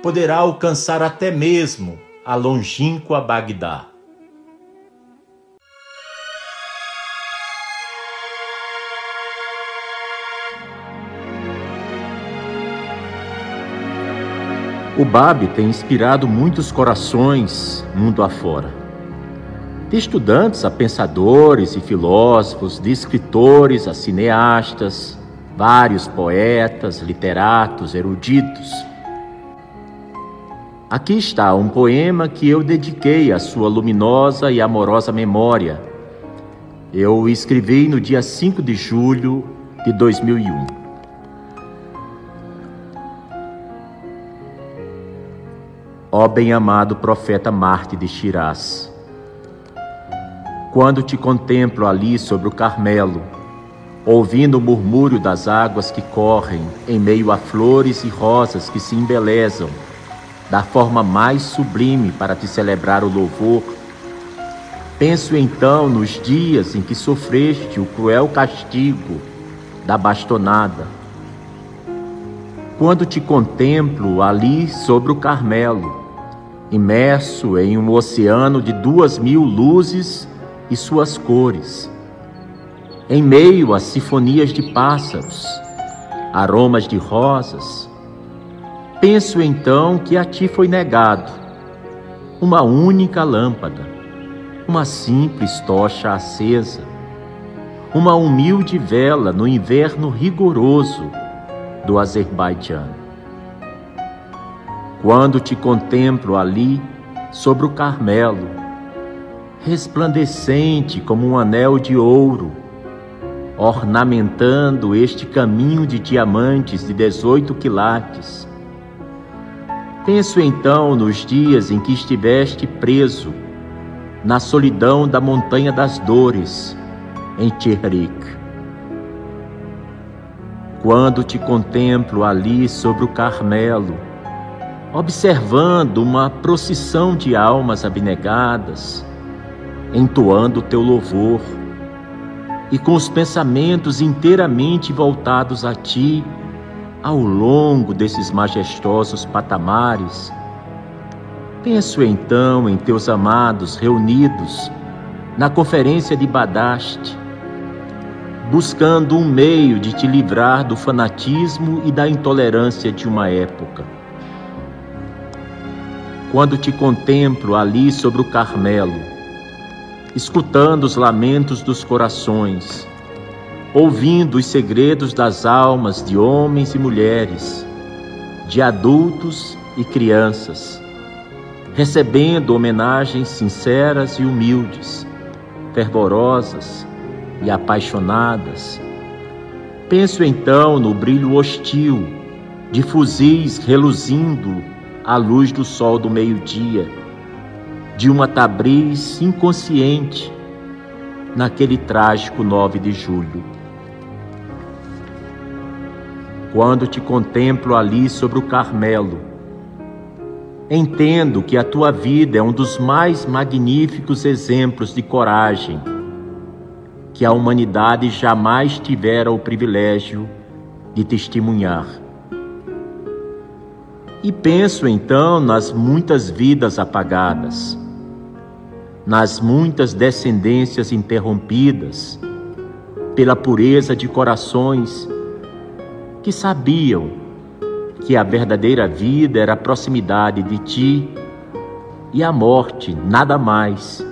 poderá alcançar até mesmo a longínqua Bagdá. O Bab tem inspirado muitos corações mundo afora. De estudantes a pensadores e filósofos, de escritores a cineastas, vários poetas, literatos, eruditos. Aqui está um poema que eu dediquei à sua luminosa e amorosa memória. Eu o escrevi no dia 5 de julho de 2001. Ó bem-amado profeta Marte de Shiraz. Quando te contemplo ali sobre o Carmelo, ouvindo o murmúrio das águas que correm em meio a flores e rosas que se embelezam, da forma mais sublime para te celebrar o louvor, penso então nos dias em que sofreste o cruel castigo da bastonada. Quando te contemplo ali sobre o Carmelo, imerso em um oceano de duas mil luzes e suas cores, em meio a sinfonias de pássaros, aromas de rosas, penso então que a ti foi negado uma única lâmpada, uma simples tocha acesa, uma humilde vela no inverno rigoroso do Azerbaijão. Quando te contemplo ali, sobre o Carmelo, resplandecente como um anel de ouro, ornamentando este caminho de diamantes de dezoito quilates. Penso então nos dias em que estiveste preso na solidão da Montanha das Dores, em Tirrik. quando te contemplo ali sobre o Carmelo, observando uma procissão de almas abnegadas, entoando teu louvor e com os pensamentos inteiramente voltados a ti ao longo desses majestosos patamares, penso então em teus amados reunidos na conferência de Badaste, buscando um meio de te livrar do fanatismo e da intolerância de uma época quando te contemplo ali sobre o Carmelo, escutando os lamentos dos corações, ouvindo os segredos das almas de homens e mulheres, de adultos e crianças, recebendo homenagens sinceras e humildes, fervorosas e apaixonadas. Penso então no brilho hostil de fuzis reluzindo à luz do sol do meio-dia, de uma Tabriz inconsciente, naquele trágico 9 de julho. Quando te contemplo ali sobre o Carmelo, entendo que a tua vida é um dos mais magníficos exemplos de coragem que a humanidade jamais tivera o privilégio de testemunhar. E penso então nas muitas vidas apagadas, nas muitas descendências interrompidas pela pureza de corações que sabiam que a verdadeira vida era a proximidade de ti e a morte nada mais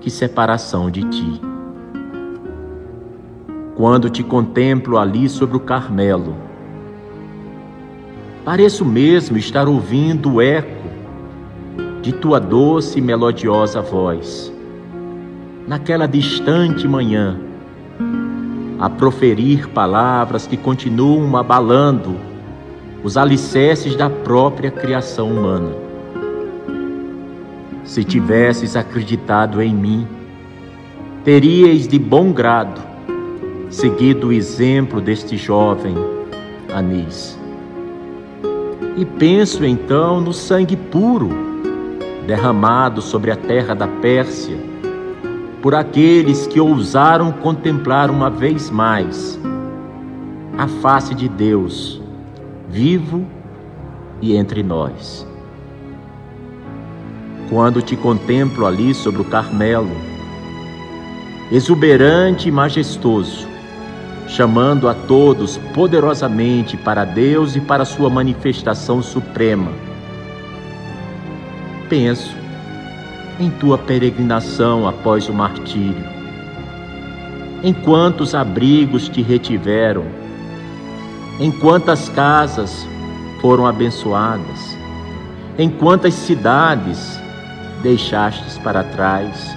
que separação de ti. Quando te contemplo ali sobre o Carmelo, Pareço mesmo estar ouvindo o eco de tua doce e melodiosa voz, naquela distante manhã, a proferir palavras que continuam abalando os alicerces da própria criação humana. Se tivesses acreditado em mim, teríeis de bom grado seguido o exemplo deste jovem Anis. E penso então no sangue puro derramado sobre a terra da Pérsia por aqueles que ousaram contemplar uma vez mais a face de Deus vivo e entre nós. Quando te contemplo ali sobre o Carmelo, exuberante e majestoso, chamando a todos poderosamente para Deus e para sua manifestação suprema. Penso em tua peregrinação após o martírio, em quantos abrigos te retiveram, em quantas casas foram abençoadas, em quantas cidades deixastes para trás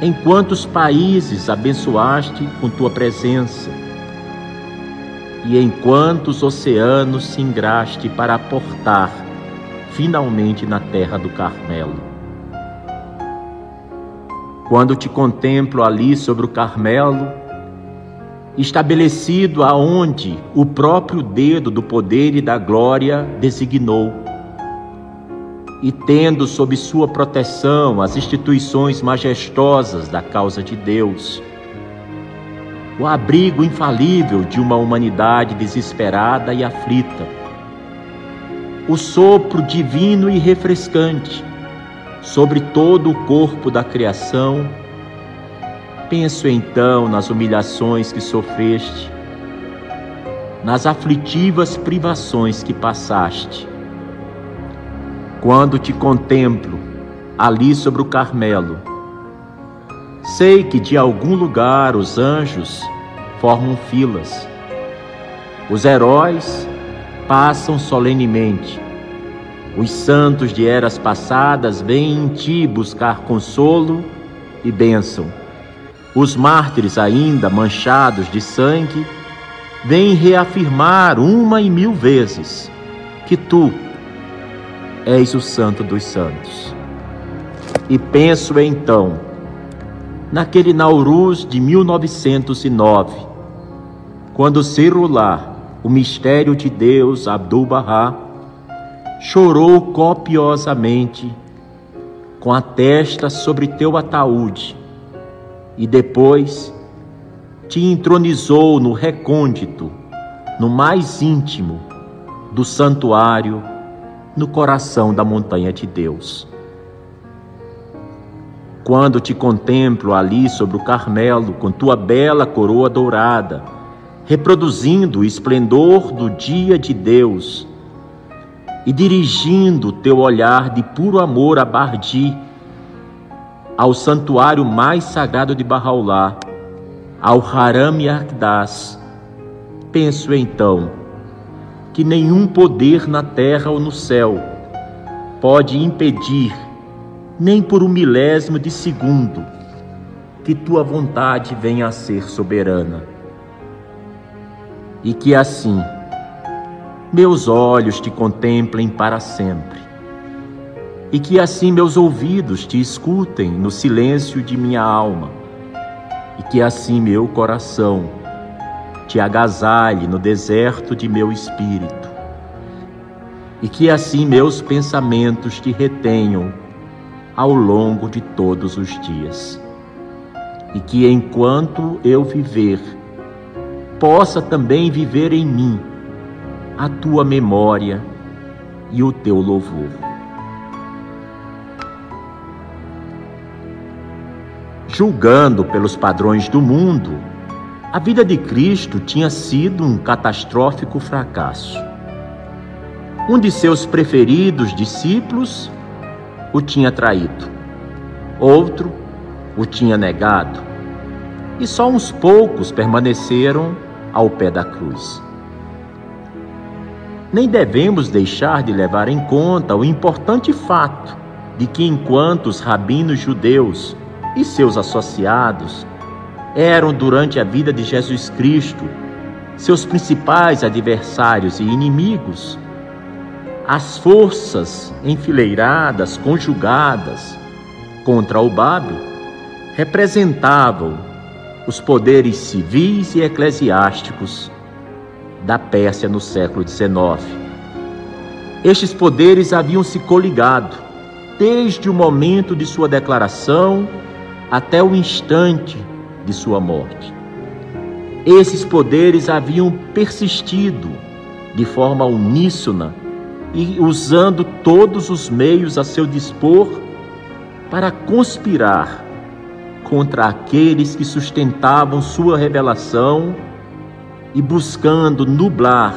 em quantos países abençoaste com tua presença, e em quantos oceanos singraste para aportar finalmente na terra do Carmelo. Quando te contemplo ali sobre o Carmelo, estabelecido aonde o próprio dedo do poder e da glória designou, e tendo sob sua proteção as instituições majestosas da causa de Deus, o abrigo infalível de uma humanidade desesperada e aflita, o sopro divino e refrescante sobre todo o corpo da criação, penso então nas humilhações que sofreste, nas aflitivas privações que passaste quando te contemplo ali sobre o Carmelo. Sei que de algum lugar os anjos formam filas. Os heróis passam solenemente. Os santos de eras passadas vêm em ti buscar consolo e bênção. Os mártires, ainda manchados de sangue, vêm reafirmar uma e mil vezes que tu, és o Santo dos Santos. E penso então naquele Nauruz de 1909, quando Cerulá, o mistério de Deus, Abdu'l-Bahá, chorou copiosamente com a testa sobre teu ataúde e depois te entronizou no recôndito, no mais íntimo do santuário, no coração da montanha de Deus. Quando te contemplo ali sobre o Carmelo, com tua bela coroa dourada, reproduzindo o esplendor do dia de Deus e dirigindo teu olhar de puro amor a Bardi, ao santuário mais sagrado de Barraulá, ao Haram Yakdas, penso então que nenhum poder na terra ou no céu pode impedir, nem por um milésimo de segundo, que tua vontade venha a ser soberana. E que assim meus olhos te contemplem para sempre, e que assim meus ouvidos te escutem no silêncio de minha alma, e que assim meu coração te agasalhe no deserto de meu espírito, e que assim meus pensamentos te retenham ao longo de todos os dias, e que enquanto eu viver, possa também viver em mim a tua memória e o teu louvor. Julgando pelos padrões do mundo, a vida de Cristo tinha sido um catastrófico fracasso. Um de seus preferidos discípulos o tinha traído, outro o tinha negado, e só uns poucos permaneceram ao pé da cruz. Nem devemos deixar de levar em conta o importante fato de que, enquanto os rabinos judeus e seus associados eram, durante a vida de Jesus Cristo, seus principais adversários e inimigos, as forças enfileiradas, conjugadas contra o Babe, representavam os poderes civis e eclesiásticos da Pérsia no século XIX. Estes poderes haviam se coligado desde o momento de sua declaração até o instante de sua morte. Esses poderes haviam persistido de forma uníssona e usando todos os meios a seu dispor para conspirar contra aqueles que sustentavam sua revelação e buscando nublar,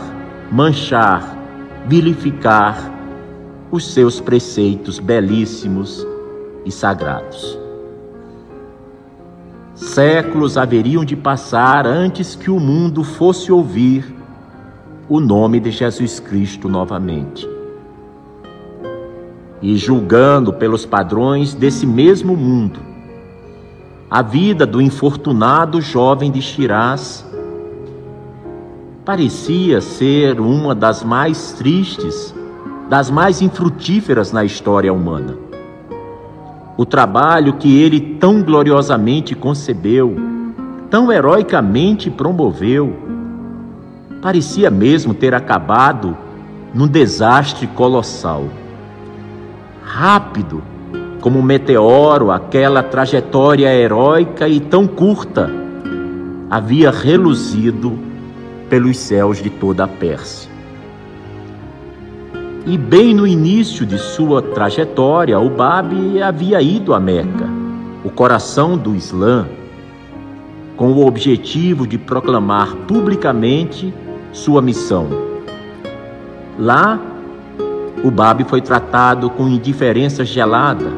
manchar, vilificar os seus preceitos belíssimos e sagrados. Séculos haveriam de passar antes que o mundo fosse ouvir o nome de Jesus Cristo novamente. E julgando pelos padrões desse mesmo mundo, a vida do infortunado jovem de Shiraz parecia ser uma das mais tristes, das mais infrutíferas na história humana. O trabalho que ele tão gloriosamente concebeu, tão heroicamente promoveu, parecia mesmo ter acabado num desastre colossal. Rápido, como um meteoro, aquela trajetória heróica e tão curta havia reluzido pelos céus de toda a Pérsia. E bem no início de sua trajetória, o Babi havia ido a Meca, o coração do Islã, com o objetivo de proclamar publicamente sua missão. Lá, o Babi foi tratado com indiferença gelada.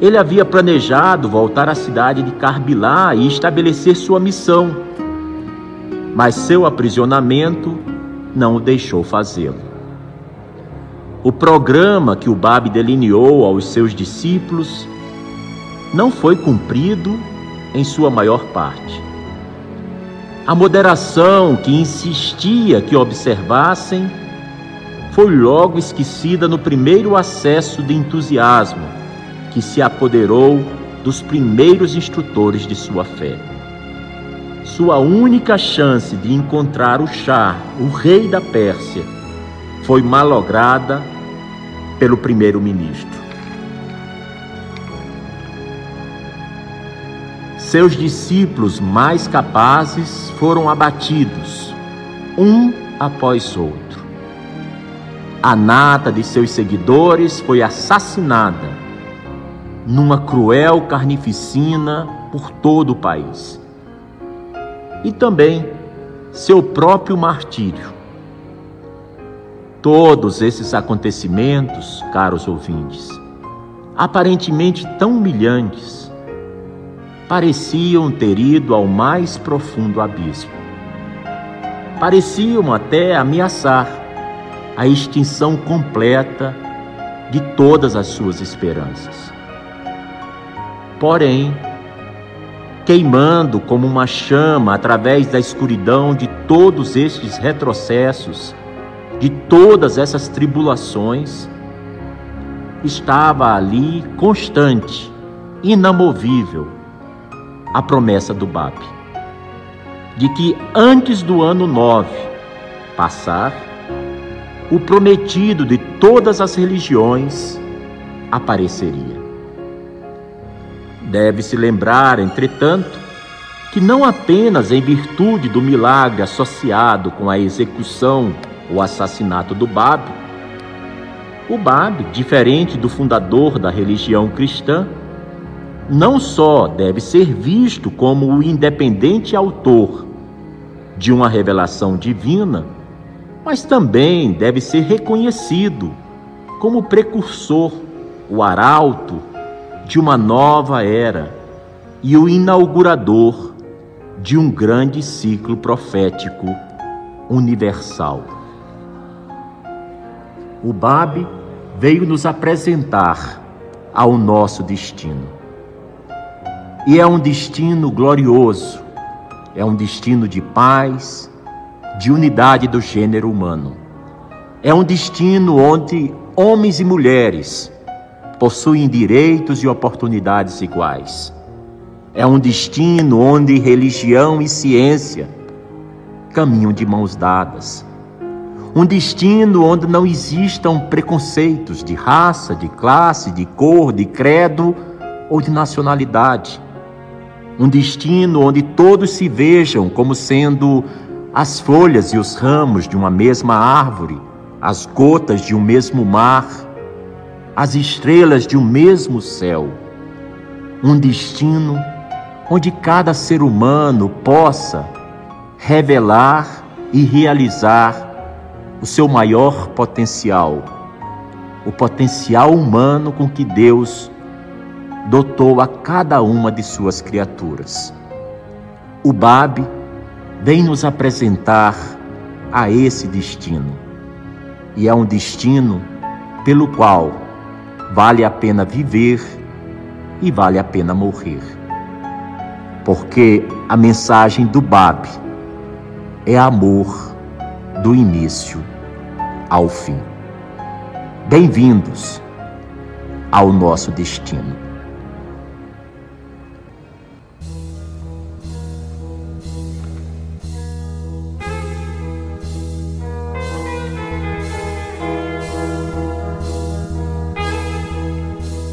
Ele havia planejado voltar à cidade de Carbilá e estabelecer sua missão, mas seu aprisionamento não o deixou fazê-lo. O programa que o Babi delineou aos seus discípulos não foi cumprido em sua maior parte. A moderação que insistia que observassem foi logo esquecida no primeiro acesso de entusiasmo que se apoderou dos primeiros instrutores de sua fé. sua única chance de encontrar o Shah, o rei da Pérsia, foi malograda pelo primeiro-ministro. Seus discípulos mais capazes foram abatidos, um após outro. A nata de seus seguidores foi assassinada numa cruel carnificina por todo o país. E também seu próprio martírio. Todos esses acontecimentos, caros ouvintes, aparentemente tão humilhantes, pareciam ter ido ao mais profundo abismo. Pareciam até ameaçar a extinção completa de todas as suas esperanças. Porém, queimando como uma chama através da escuridão de todos estes retrocessos, de todas essas tribulações, estava ali constante, inamovível, a promessa do BAP, de que antes do ano 9 passar, o prometido de todas as religiões apareceria. Deve-se lembrar, entretanto, que não apenas em virtude do milagre associado com a execução ou assassinato do Bab, o Bab, diferente do fundador da religião cristã, não só deve ser visto como o independente autor de uma revelação divina, mas também deve ser reconhecido como precursor, o arauto de uma nova era e o inaugurador de um grande ciclo profético universal. O Bab veio nos apresentar ao nosso destino. E é um destino glorioso, é um destino de paz, de unidade do gênero humano. É um destino onde homens e mulheres possuem direitos e oportunidades iguais. É um destino onde religião e ciência caminham de mãos dadas. Um destino onde não existam preconceitos de raça, de classe, de cor, de credo ou de nacionalidade um destino onde todos se vejam como sendo as folhas e os ramos de uma mesma árvore, as gotas de um mesmo mar, as estrelas de um mesmo céu. Um destino onde cada ser humano possa revelar e realizar o seu maior potencial, o potencial humano com que Deus dotou a cada uma de suas criaturas. O Bab vem nos apresentar a esse destino. E é um destino pelo qual vale a pena viver e vale a pena morrer. Porque a mensagem do Bab é amor do início ao fim. Bem-vindos ao nosso destino.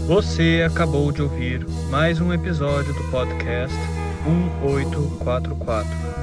Você acabou de ouvir mais um episódio do podcast 1844.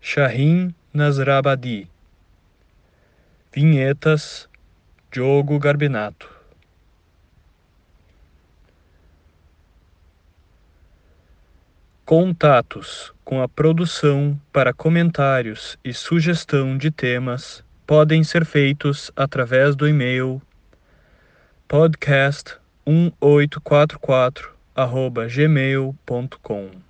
Shahin Nasrabadi. Vinhetas Diogo Garbinato. Contatos com a produção para comentários e sugestão de temas podem ser feitos através do e-mail podcast1844 gmail.com